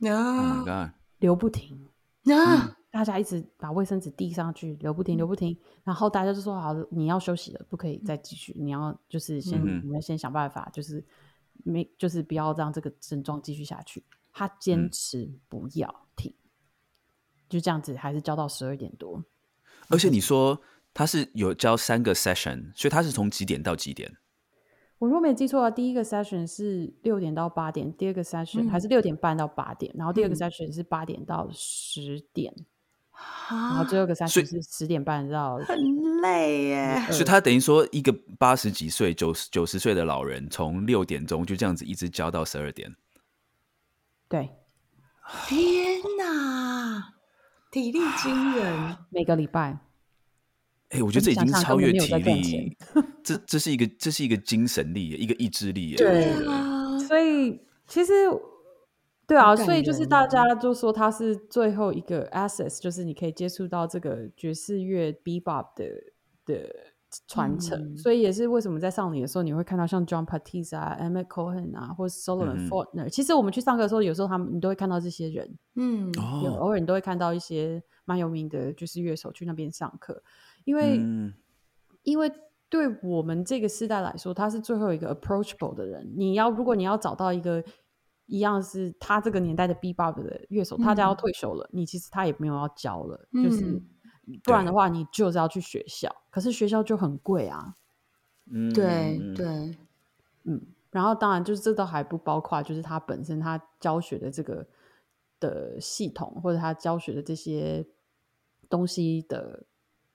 ，Oh 啊 my god！流不停，啊大家一直把卫生纸递上去，流不停，流不停。然后大家就说：“好，你要休息了，不可以再继续，你要就是先，嗯你们先想办法，就是没，就是不要让这个症状继续下去。”他坚嗯持不要停，就这样子，还是教到十二点多。而且你说他是有教三个 session，所以他是从几点到几点？我如果没记错啊，第一个 session 是六点到八点，第二个 session、还是六点半到八点，然后第二个 session 是八点到十点，然后啊，最后一个所 session 以是十点半到很累耶。所以他等于说一个八十几岁、九十九十岁的老人，从六点钟就这样子一直教到十二点。对，天哪，体力惊人。每个礼拜。哎、我觉得这已想经超越体力，这这是一个这是一个精神力，一个意志力耶。[laughs] 对所以其实对啊，所以就是大家都说他是最后一个 access，就是你可以接触到这个爵士乐 bebop 的的传承。嗯。所以也是为什么在上礼的时候你会看到像 John 啊、Emmett Cohen 啊，或是 Solomon Fortner、其实我们去上课的时候，有时候他们你都会看到这些人，嗯，有哦，偶尔你都会看到一些蛮有名的爵士乐手去那边上课，因为。嗯，因为对我们这个时代来说，他是最后一个 approachable 的人。你要如果你要找到一个一样是他这个年代的 bebop 的乐手，他家要退休了，你其实他也没有要教了，就是嗯不然的话，你就是要去学校，可是学校就很贵啊。嗯对嗯对，嗯，然后当然就是这都还不包括，就是他本身他教学的这个的系统，或者他教学的这些东西的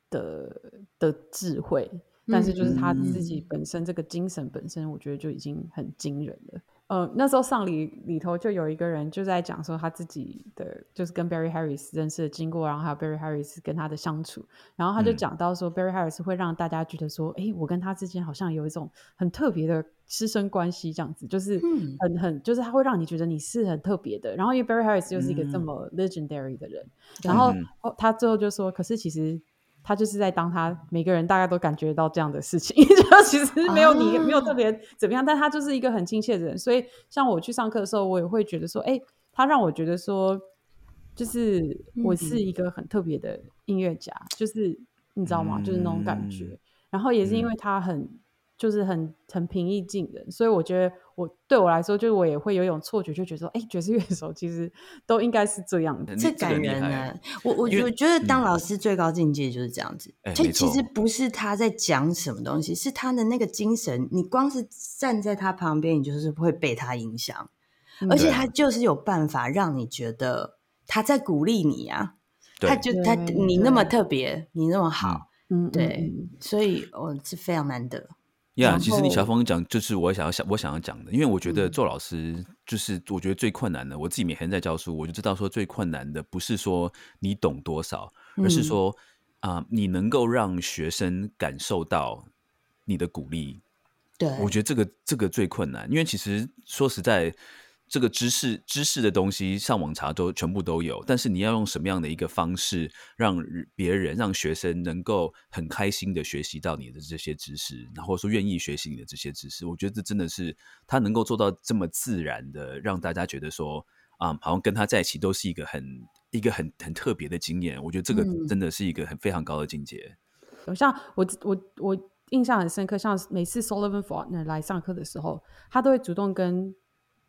的的智慧，但是就是他自己本身这个精神本身，我觉得就已经很惊人了。呃，那时候上里里头就有一个人就在讲说他自己的就是跟 Barry Harris 认识的经过，然后还有 Barry Harris 跟他的相处，然后他就讲到说 Barry Harris 会让大家觉得说，哎，我跟他之间好像有一种很特别的师生关系，这样子，就是很很就是他会让你觉得你是很特别的。然后因为 Barry Harris 又是一个这么 legendary 的人，然后他最后就说，可是其实。他就是在当他每个人大概都感觉到这样的事情，[laughs] 就其实没有你没有特别怎么样，但他就是一个很亲切的人。所以像我去上课的时候，我也会觉得说，哎，他让我觉得说，就是我是一个很特别的音乐家，就是你知道吗？就是那种感觉。然后也是因为他很。就是很很平易近人，所以我觉得我对我来说，就是我也会有一种错觉，就觉得说，哎，爵士乐手其实都应该是这样的，这感人呢。我我我觉得当老师最高境界就是这样子，就其实不是他在讲什么东西，是他的那个精神，你光是站在他旁边，你就是会被他影响，而且他就是有办法让你觉得他在鼓励你啊，他就他你那么特别，你那么好，嗯，对，所以我是非常难得。呀，其实你小峰讲就是我想要想我想要讲的，因为我觉得做老师就是我觉得最困难的。我自己每天在教书，我就知道说最困难的不是说你懂多少，而是说啊，你能够让学生感受到你的鼓励。对，我觉得这个这个最困难，因为其实说实在。这个知识知识的东西上网查都全部都有，但是你要用什么样的一个方式让别人让学生能够很开心的学习到你的这些知识，然后说愿意学习你的这些知识，我觉得这真的是他能够做到这么自然的，让大家觉得说啊，好像跟他在一起都是一个很一个很很特别的经验。我觉得这个真的是一个很非常高的境界。像我我我印象很深刻，像每次 Sullivan Faulkner 来上课的时候，他都会主动跟。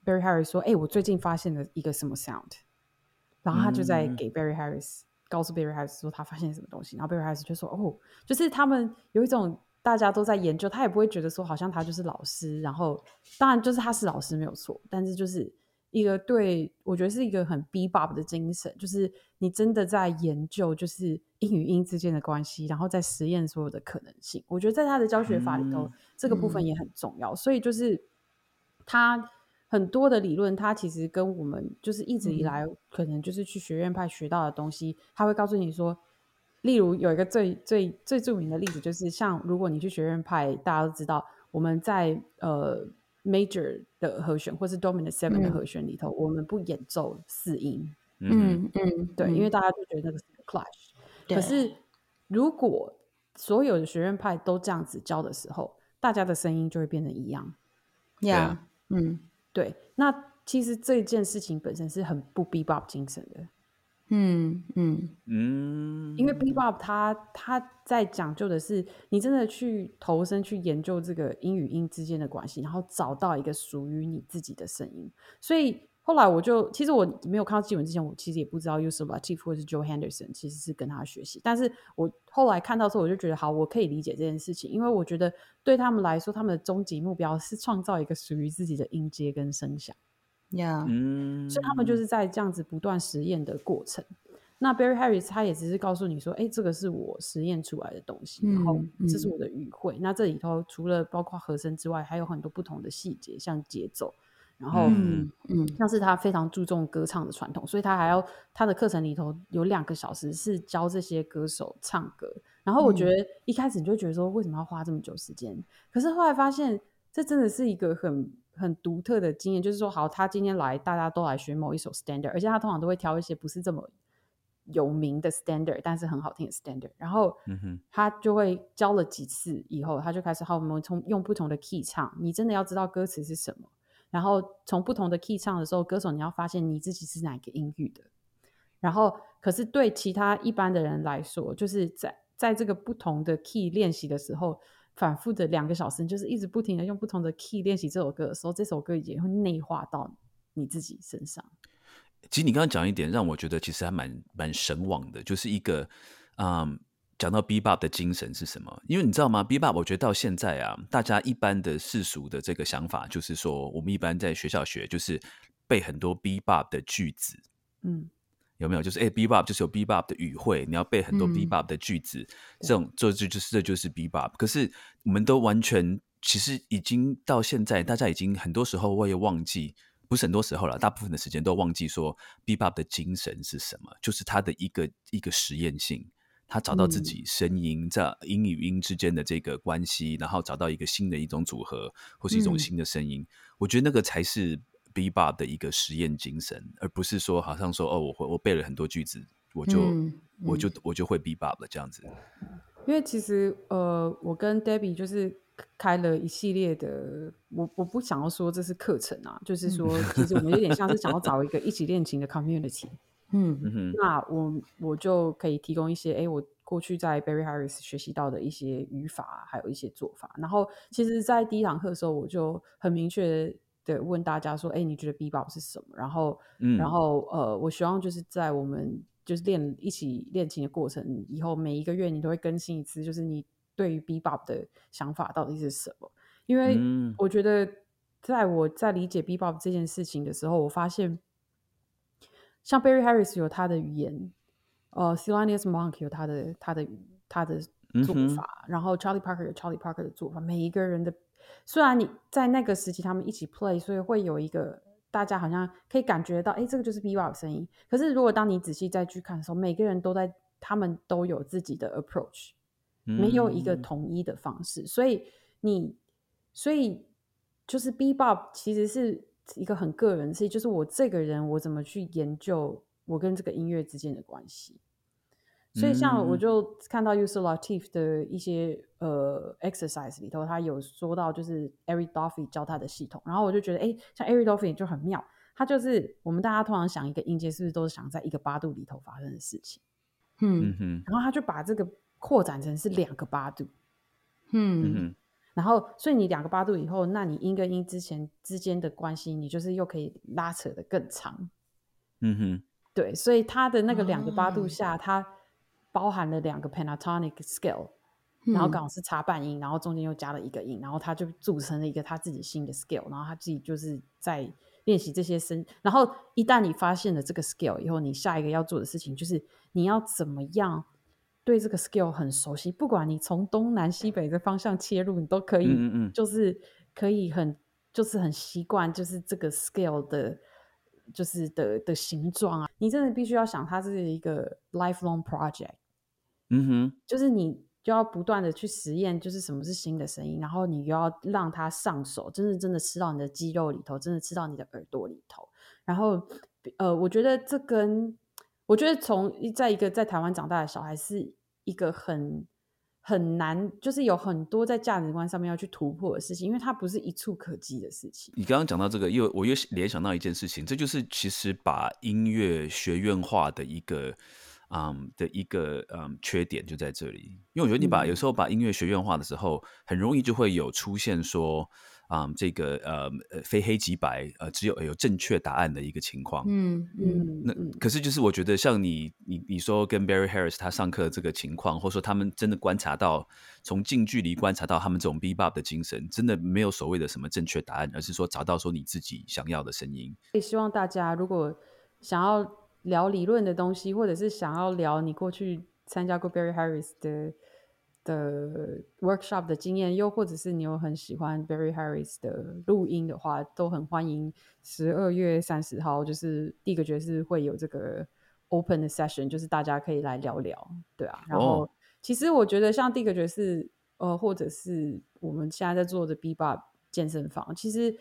Barry Harris 说：“哎，我最近发现了一个什么 sound，然后他就在给 Barry Harris 告诉 Barry Harris 说他发现什么东西，然后 Barry Harris 就说：哦，就是他们有一种大家都在研究，他也不会觉得说好像他就是老师，然后当然就是他是老师没有错，但是就是一个对我觉得是一个很 b b o b 的精神，就是你真的在研究就是音与音之间的关系，然后在实验所有的可能性。我觉得在他的教学法里头，这个部分也很重要，所以就是他。”很多的理论，它其实跟我们就是一直以来可能就是去学院派学到的东西，他会告诉你说，例如有一个最最最著名的例子，就是像如果你去学院派，大家都知道我们在呃 major 的和弦或是 dominant seven 的和弦里头，我们不演奏四音，嗯。嗯，对，因为大家就觉得那个是 clash。可是如果所有的学院派都这样子教的时候，大家的声音就会变得一样。Yeah，嗯。对，那其实这件事情本身是很不 bebop 精神的，嗯嗯嗯，因为 bebop 它它在讲究的是你真的去投身去研究这个音与音之间的关系，然后找到一个属于你自己的声音，所以。后来我就，其实我没有看到纪文之前，我其实也不知道 Yusuf Latif 或是 Joe Henderson 其实是跟他学习。但是我后来看到之后，我就觉得好，我可以理解这件事情，因为我觉得对他们来说，他们的终极目标是创造一个属于自己的音阶跟声响。呀，嗯，所以他们就是在这样子不断实验的过程。那 Barry Harris 他也只是告诉你说，哎，这个是我实验出来的东西，然后这是我的语汇。那这里头除了包括和声之外，还有很多不同的细节，像节奏。然后，嗯嗯，像是他非常注重歌唱的传统，所以他还要他的课程里头有两个小时是教这些歌手唱歌。然后我觉得一开始你就觉得说，为什么要花这么久时间？可是后来发现，这真的是一个很很独特的经验。就是说，好，他今天来，大家都来学某一首 standard，而且他通常都会挑一些不是这么有名的 standard，但是很好听的 standard。然后，他就会教了几次以后，他就开始好，我们从用不同的 key 唱。你真的要知道歌词是什么。然后从不同的 key 唱的时候，歌手你要发现你自己是哪个音域的。然后，可是对其他一般的人来说，就是在在这个不同的 key 练习的时候，反复的两个小时，就是一直不停的用不同的 key 练习这首歌的时候，这首歌也会内化到你自己身上。其实你刚刚讲一点，让我觉得其实还蛮蛮神往的，就是一个嗯。讲到 Bebop 的精神是什么？因为你知道吗？Bebop 我觉得到现在啊，大家一般的世俗的这个想法就是说，我们一般在学校学就是背很多 Bebop 的句子，嗯，有没有？就是哎，Bebop 就是有 Bebop 的语汇，你要背很多 Bebop 的句子，这种这就就是这就是 Bebop。可是我们都完全其实已经到现在，大家已经很多时候我也忘记，不是很多时候了，大部分的时间都忘记说，Bebop 的精神是什么，就是它的一个一个实验性，他找到自己声音在音与音之间的这个关系，然后找到一个新的一种组合，或是一种新的声音。我觉得那个才是 Bebop 的一个实验精神，而不是说好像说哦，我会我背了很多句子，我就我就我就会 Bebop 了这样子。因为其实呃，我跟 Debbie 就是开了一系列的，我我不想要说这是课程啊，就是说其实我们有点像是想要找一个一起练琴的 community。嗯，那我我就可以提供一些，哎，我过去在 Barry Harris 学习到的一些语法，还有一些做法。然后其实，在第一堂课的时候，我就很明确的问大家说，哎，你觉得 Bebop 是什么？然后，然后呃，我希望就是在我们。就是练一起练琴的过程，以后每一个月你都会更新一次，就是你对于 Bebop 的想法到底是什么？因为我觉得，在我在理解 Bebop 这件事情的时候，我发现，像 Barry Harris 有他的语言，呃 s i l a n i u s Monk 有他的他的他的做法，然后 Charlie Parker 有 Charlie Parker 的做法，每一个人的，虽然你在那个时期他们一起 play，所以会有一个。大家好像可以感觉到，哎，这个就是 B-Bob 声音。可是如果当你仔细再去看的时候，每个人都在，他们都有自己的 approach，没有一个统一的方式。所以你，所以就是 B-Bob 其实是一个很个人，是就是我这个人我怎么去研究我跟这个音乐之间的关系。所以，像我就看到 User Latif 的一些呃 exercise 里头，他有说到就是 Eric Dolphy 教他的系统，然后我就觉得，哎，像 Eric Dolphy 就很妙，他就是我们大家通常想一个音阶，是不是都是想在一个八度里头发生的事情？嗯哼，然后他就把这个扩展成是两个八度，嗯，然后所以你两个八度以后，那你音跟音之前之间的关系，你就是又可以拉扯的更长，嗯哼，对，所以他的那个两个八度下，它。包含了两个 pentatonic scale，然后刚好是插半音，然后中间又加了一个音，然后他就组成了一个他自己新的 scale，然后他自己就是在练习这些声。然后一旦你发现了这个 scale 以后，你下一个要做的事情就是你要怎么样对这个 skill 很熟悉，不管你从东南西北的方向切入，你都可以，就是可以很就是很习惯，就是这个 skill 的。就是的的形状啊，你真的必须要想，它是一个 lifelong project。嗯哼，就是你就要不断的去实验，就是什么是新的声音，然后你又要让它上手，真的真的吃到你的肌肉里头，真的吃到你的耳朵里头。然后，呃，我觉得这跟我觉得从在一个在台湾长大的小孩是一个很很难，就是有很多在价值观上面要去突破的事情，因为它不是一触可及的事情。你刚刚讲到这个，又我又联想到一件事情，这就是其实把音乐学院化的一个。嗯的一个嗯缺点就在这里，因为我觉得你把有时候把音乐学院化的时候，很容易就会有出现说，嗯，这个呃呃非黑即白，呃只有有正确答案的一个情况。嗯嗯。那可是就是我觉得像你你你说跟 Barry Harris 他上课这个情况，或者说他们真的观察到从近距离观察到他们这种 Bebop 的精神，真的没有所谓的什么正确答案，而是说找到说你自己想要的声音。也希望大家如果想要。聊理论的东西，或者是想要聊你过去参加过 Barry Harris 的的 workshop 的经验，又或者是你有很喜欢 Barry Harris 的录音的话，都很欢迎。十二月三十号就是第一个爵士会有这个 open 的 session，就是大家可以来聊聊，对啊。然后其实我觉得像第一个爵士，呃，或者是我们现在在做的 Bebop 健身房，其实。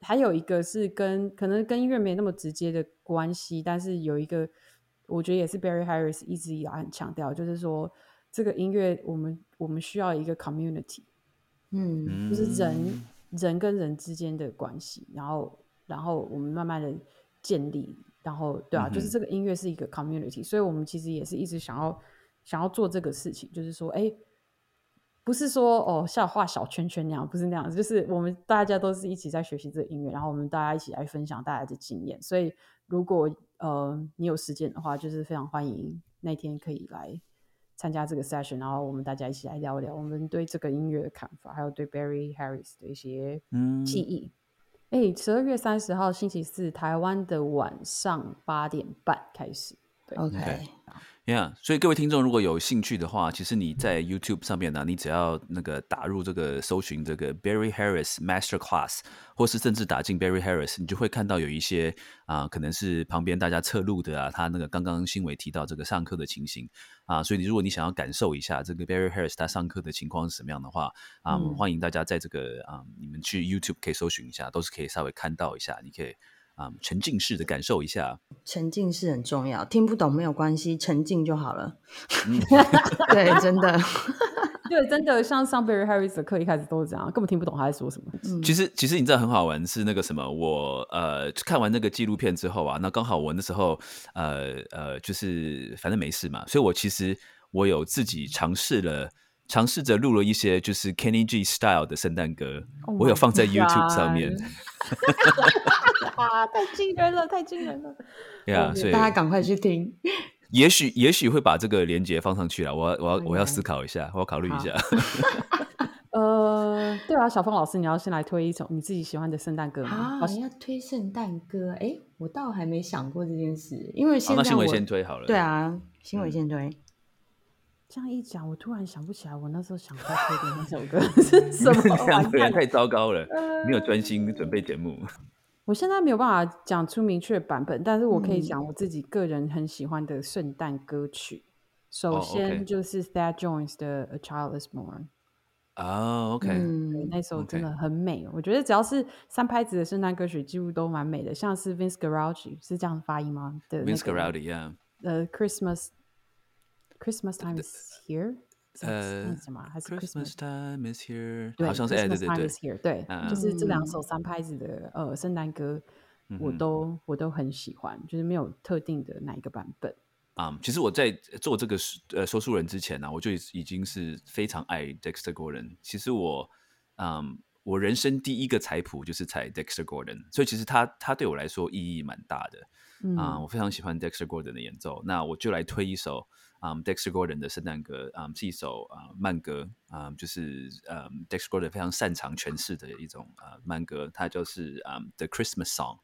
还有一个是跟可能跟音乐没那么直接的关系，但是有一个我觉得也是 Barry Harris 一直以来很强调，就是说这个音乐我们我们需要一个 community，嗯，就是人人跟人之间的关系，然后然后我们慢慢的建立，然后对啊，就是这个音乐是一个 community，所以我们其实也是一直想要想要做这个事情，就是说哎。不是说哦像画小圈圈那样，不是那样子，就是我们大家都是一起在学习这个音乐，然后我们大家一起来分享大家的经验。所以如果呃你有时间的话，就是非常欢迎那天可以来参加这个 session，然后我们大家一起来聊聊我们对这个音乐的看法，还有对 Barry Harris 的一些记忆。哎，十二月三十号星期四，台湾的晚上八点半开始。OK。Yeah，所以各位听众如果有兴趣的话，其实你在 YouTube 上面呢，你只要那个打入这个搜寻这个 Barry Harris Master Class，或是甚至打进 Barry Harris，你就会看到有一些啊，可能是旁边大家侧录的啊，他那个刚刚新闻提到这个上课的情形啊，所以你如果你想要感受一下这个 Barry Harris 他上课的情况是什么样的话啊，欢迎大家在这个啊，你们去 YouTube 可以搜寻一下，都是可以稍微看到一下，你可以。啊，沉浸式的感受一下，沉浸式很重要。听不懂没有关系，沉浸就好了。[laughs] 对，真的，[laughs] 对，真的，像上 Barry Harris 的课一开始都是这样，根本听不懂他在说什么。其实，其实你知道很好玩是那个什么，我呃看完那个纪录片之后啊，那刚好我那时候呃呃就是反正没事嘛，所以我其实我有自己尝试了。尝试着录了一些就是 Kenny G style 的圣诞歌，我有放在 YouTube 上面。[laughs] 啊，太惊人了，太惊人了！对啊，所以大家赶快去听。也许，也许会把这个连接放上去了。我，我要，我要思考一下，我要考虑一下。[laughs] [laughs] 呃，对啊，小峰老师，你要先来推一首你自己喜欢的圣诞歌吗？啊，你要推圣诞歌？哎，我倒还没想过这件事，因为现在新伟先推好了。对啊，新伟先推。这样一讲，我突然想不起来我那时候想推的那首歌 [laughs] 是什么。这样推太糟糕了，没有专心准备节目。[laughs] 我现在没有办法讲出明确版本，但是我可以讲我自己个人很喜欢的圣诞歌曲。首先就是 Thad Jones 的《A Child Is Born》。哦，OK，那首真的很美。我觉得只要是三拍子的圣诞歌曲，几乎都蛮美的。像是 Vince Guaraldi 是这样发音吗？Vince Guaraldi，Yeah。呃，Christmas。Christmas time is here，呃，什么？还是 Christmas time is here？对，好像是哎，对对对，对，就是这两首三拍子的呃圣诞歌，我都我都很喜欢，就是没有特定的哪一个版本。啊，其实我在做这个呃说书人之前呢，我就已经是非常爱 Dexter Gordon。其实我，嗯，我人生第一个彩谱就是踩 Dexter Gordon，所以其实他他对我来说意义蛮大的。啊，我非常喜欢 Dexter Gordon 的演奏，那我就来推一首。啊，Dexter Gordon 的圣诞歌啊，是一首啊慢歌啊，就是呃，Dexter Gordon 非常擅长诠释的一种啊慢歌，它就是啊 The Christmas Song，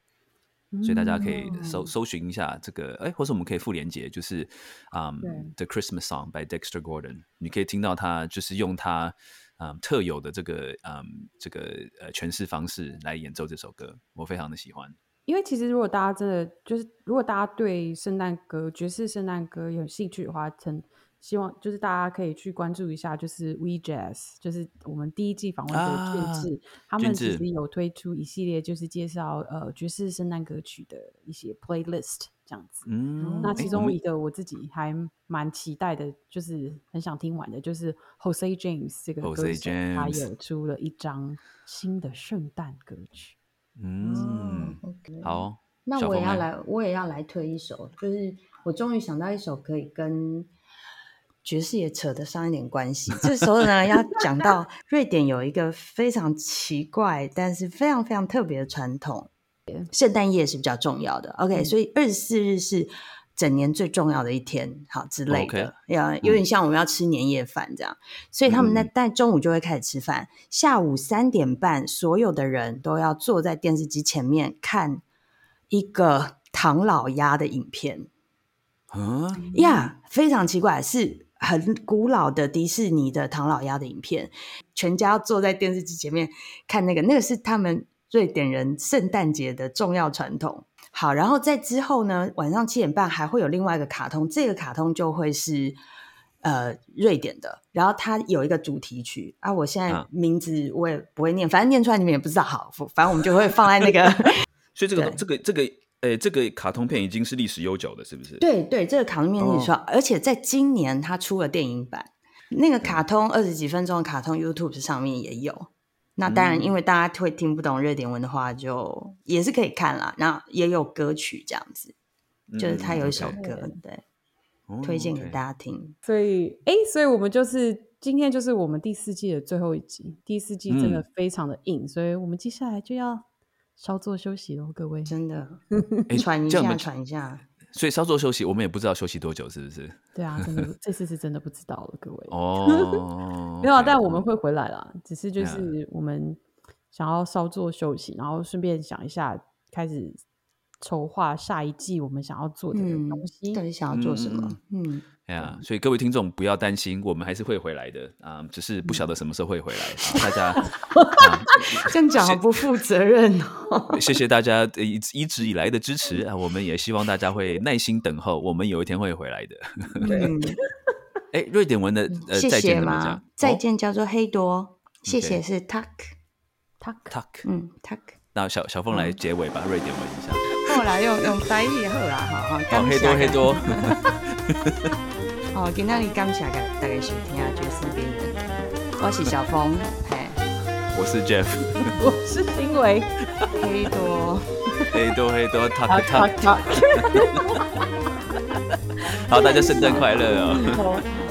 所以大家可以搜搜寻一下这个，哎，或者我们可以附连接，就是啊 The Christmas Song by Dexter Gordon，你可以听到他就是用他啊特有的这个嗯这个呃诠释方式来演奏这首歌，我非常的喜欢。因为其实，如果大家真的就是，如果大家对圣诞歌、爵士圣诞歌有兴趣的话，很希望就是大家可以去关注一下，就是 We Jazz，就是我们第一季访问的俊志，他们其实有推出一系列，就是介绍呃爵士圣诞歌曲的一些 playlist 这样子。嗯，那其中一个我自己还蛮期待的，就是很想听完的，就是 Jose James 这个歌手，他有出了一张新的圣诞歌曲。嗯好，那我也要来，我也要来推一首，就是我终于想到一首可以跟爵士也扯得上一点关系。这时候呢，要讲到 [laughs] 瑞典有一个非常奇怪，但是非常非常特别的传统，圣诞夜是比较重要的。OK，所以二十四日是。整年最重要的一天，好之类的，要有点像我们要吃年夜饭这样，所以他们在在中午就会开始吃饭，下午三点半，所有的人都要坐在电视机前面看一个唐老鸭的影片。啊呀，非常奇怪，是很古老的迪士尼的唐老鸭的影片，全家坐在电视机前面看那个，那个是他们瑞典人圣诞节的重要传统。好，然后在之后呢，晚上七点半还会有另外一个卡通，这个卡通就会是呃瑞典的，然后它有一个主题曲啊，我现在名字我也不会念，反正念出来你们也不知道。好，反正我们就会放在那个。[laughs] 所以这个这个这个呃这个卡通片已经是历史悠久的，是不是？对对，这个卡通片历史说，而且在今年它出了电影版，那个卡通二十几分钟的卡通 YouTube 上面也有。那当然，因为大家会听不懂瑞典文的话，就也是可以看啦。那也有歌曲这样子，就是他有一首歌，对，推荐给大家听。所以，哎，所以我们就是今天就是我们第四季的最后一集。第四季真的非常的硬，所以我们接下来就要稍作休息喽，各位，真的喘一下，喘一下。所以稍作休息，我们也不知道休息多久，是不是？对啊，真的这次是真的不知道了，各位。哦，[laughs] 没有，但我们会回来啦。只是就是我们想要稍作休息，然后顺便想一下，开始筹划下一季我们想要做的东西，到底想要做什么？嗯，哎呀，所以各位听众不要担心，我们还是会回来的啊，只是不晓得什么时候会回来。大家 [laughs] 这样讲好不负责任哦。谢谢大家一一直以来的支持啊，我们也希望大家会耐心等候，我们有一天会回来的。对，[laughs] 哎，瑞典文的呃再见怎么讲？再见叫做黑多，谢谢是 tuck tuck tuck，嗯 tuck。那小小凤来结尾吧，瑞典文一下。后来用用台语好啦，好，好，黑多黑多。[laughs] 哦，今天你感谢大大家收听爵士边缘，我是小峰，嘿，我是 Jeff，[laughs] 我是新维，黑多，黑多黑多，talk talk talk。[laughs] 好，大家圣诞快乐哦！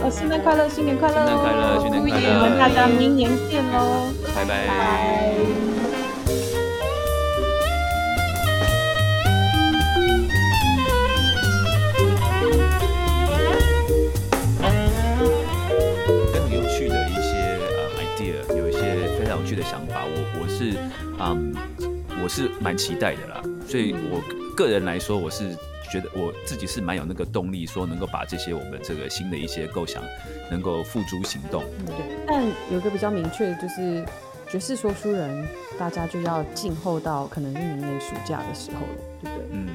哦，圣诞快乐，新年快乐，新年快乐，新年快乐，大家明年见喽，拜拜。嗯，我是蛮期待的啦，所以我个人来说，我是觉得我自己是蛮有那个动力，说能够把这些我们这个新的一些构想能够付诸行动。对，但有一个比较明确的就是，爵士说书人，大家就要静候到可能是明年暑假的时候了，对不对？嗯。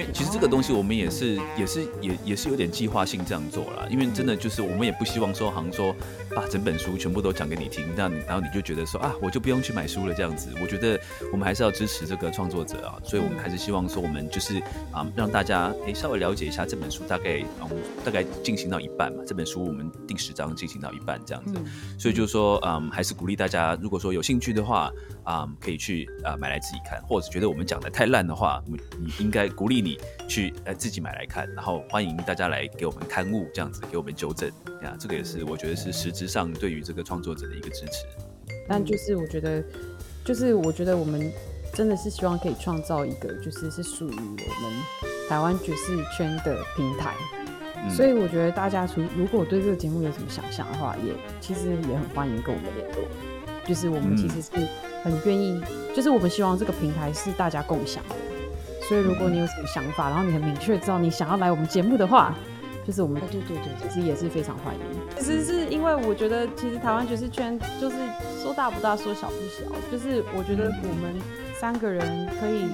因为其实这个东西我们也是也是也也是有点计划性这样做了，因为真的就是我们也不希望说好像说把整本书全部都讲给你听，这样然后你就觉得说啊我就不用去买书了这样子。我觉得我们还是要支持这个创作者啊，所以我们还是希望说我们就是啊让大家诶稍微了解一下这本书大概嗯大概进行到一半嘛，这本书我们第十章进行到一半这样子，所以就是说嗯还是鼓励大家如果说有兴趣的话啊可以去啊买来自己看，或者觉得我们讲的太烂的话，你应该鼓励。你去呃自己买来看，然后欢迎大家来给我们刊物，这样子给我们纠正啊，这个也是我觉得是实质上对于这个创作者的一个支持。但就是我觉得，就是我觉得我们真的是希望可以创造一个，就是是属于我们台湾爵士圈的平台。所以我觉得大家除如果对这个节目有什么想象的话，也其实也很欢迎跟我们联络。就是我们其实是很愿意，就是我们希望这个平台是大家共享的。所以，如果你有什么想法，然后你很明确知道你想要来我们节目的话，就是我们对对对，其实也是非常欢迎。其实是因为我觉得，其实台湾爵士圈就是说大不大，说小不小。就是我觉得我们三个人可以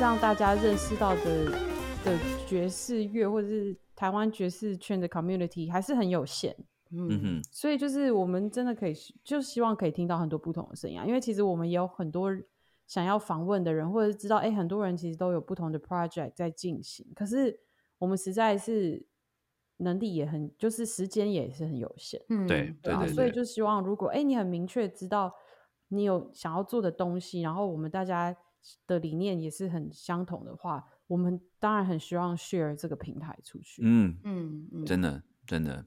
让大家认识到的的爵士乐，或者是台湾爵士圈的 community 还是很有限。嗯哼，所以就是我们真的可以，就希望可以听到很多不同的声音。因为其实我们也有很多。想要访问的人，或者是知道，哎，很多人其实都有不同的 project 在进行，可是我们实在是能力也很，就是时间也是很有限。嗯，对对对。所以就希望，如果哎，你很明确知道你有想要做的东西，然后我们大家的理念也是很相同的话，我们当然很希望 share 这个平台出去。嗯嗯嗯，真的真的。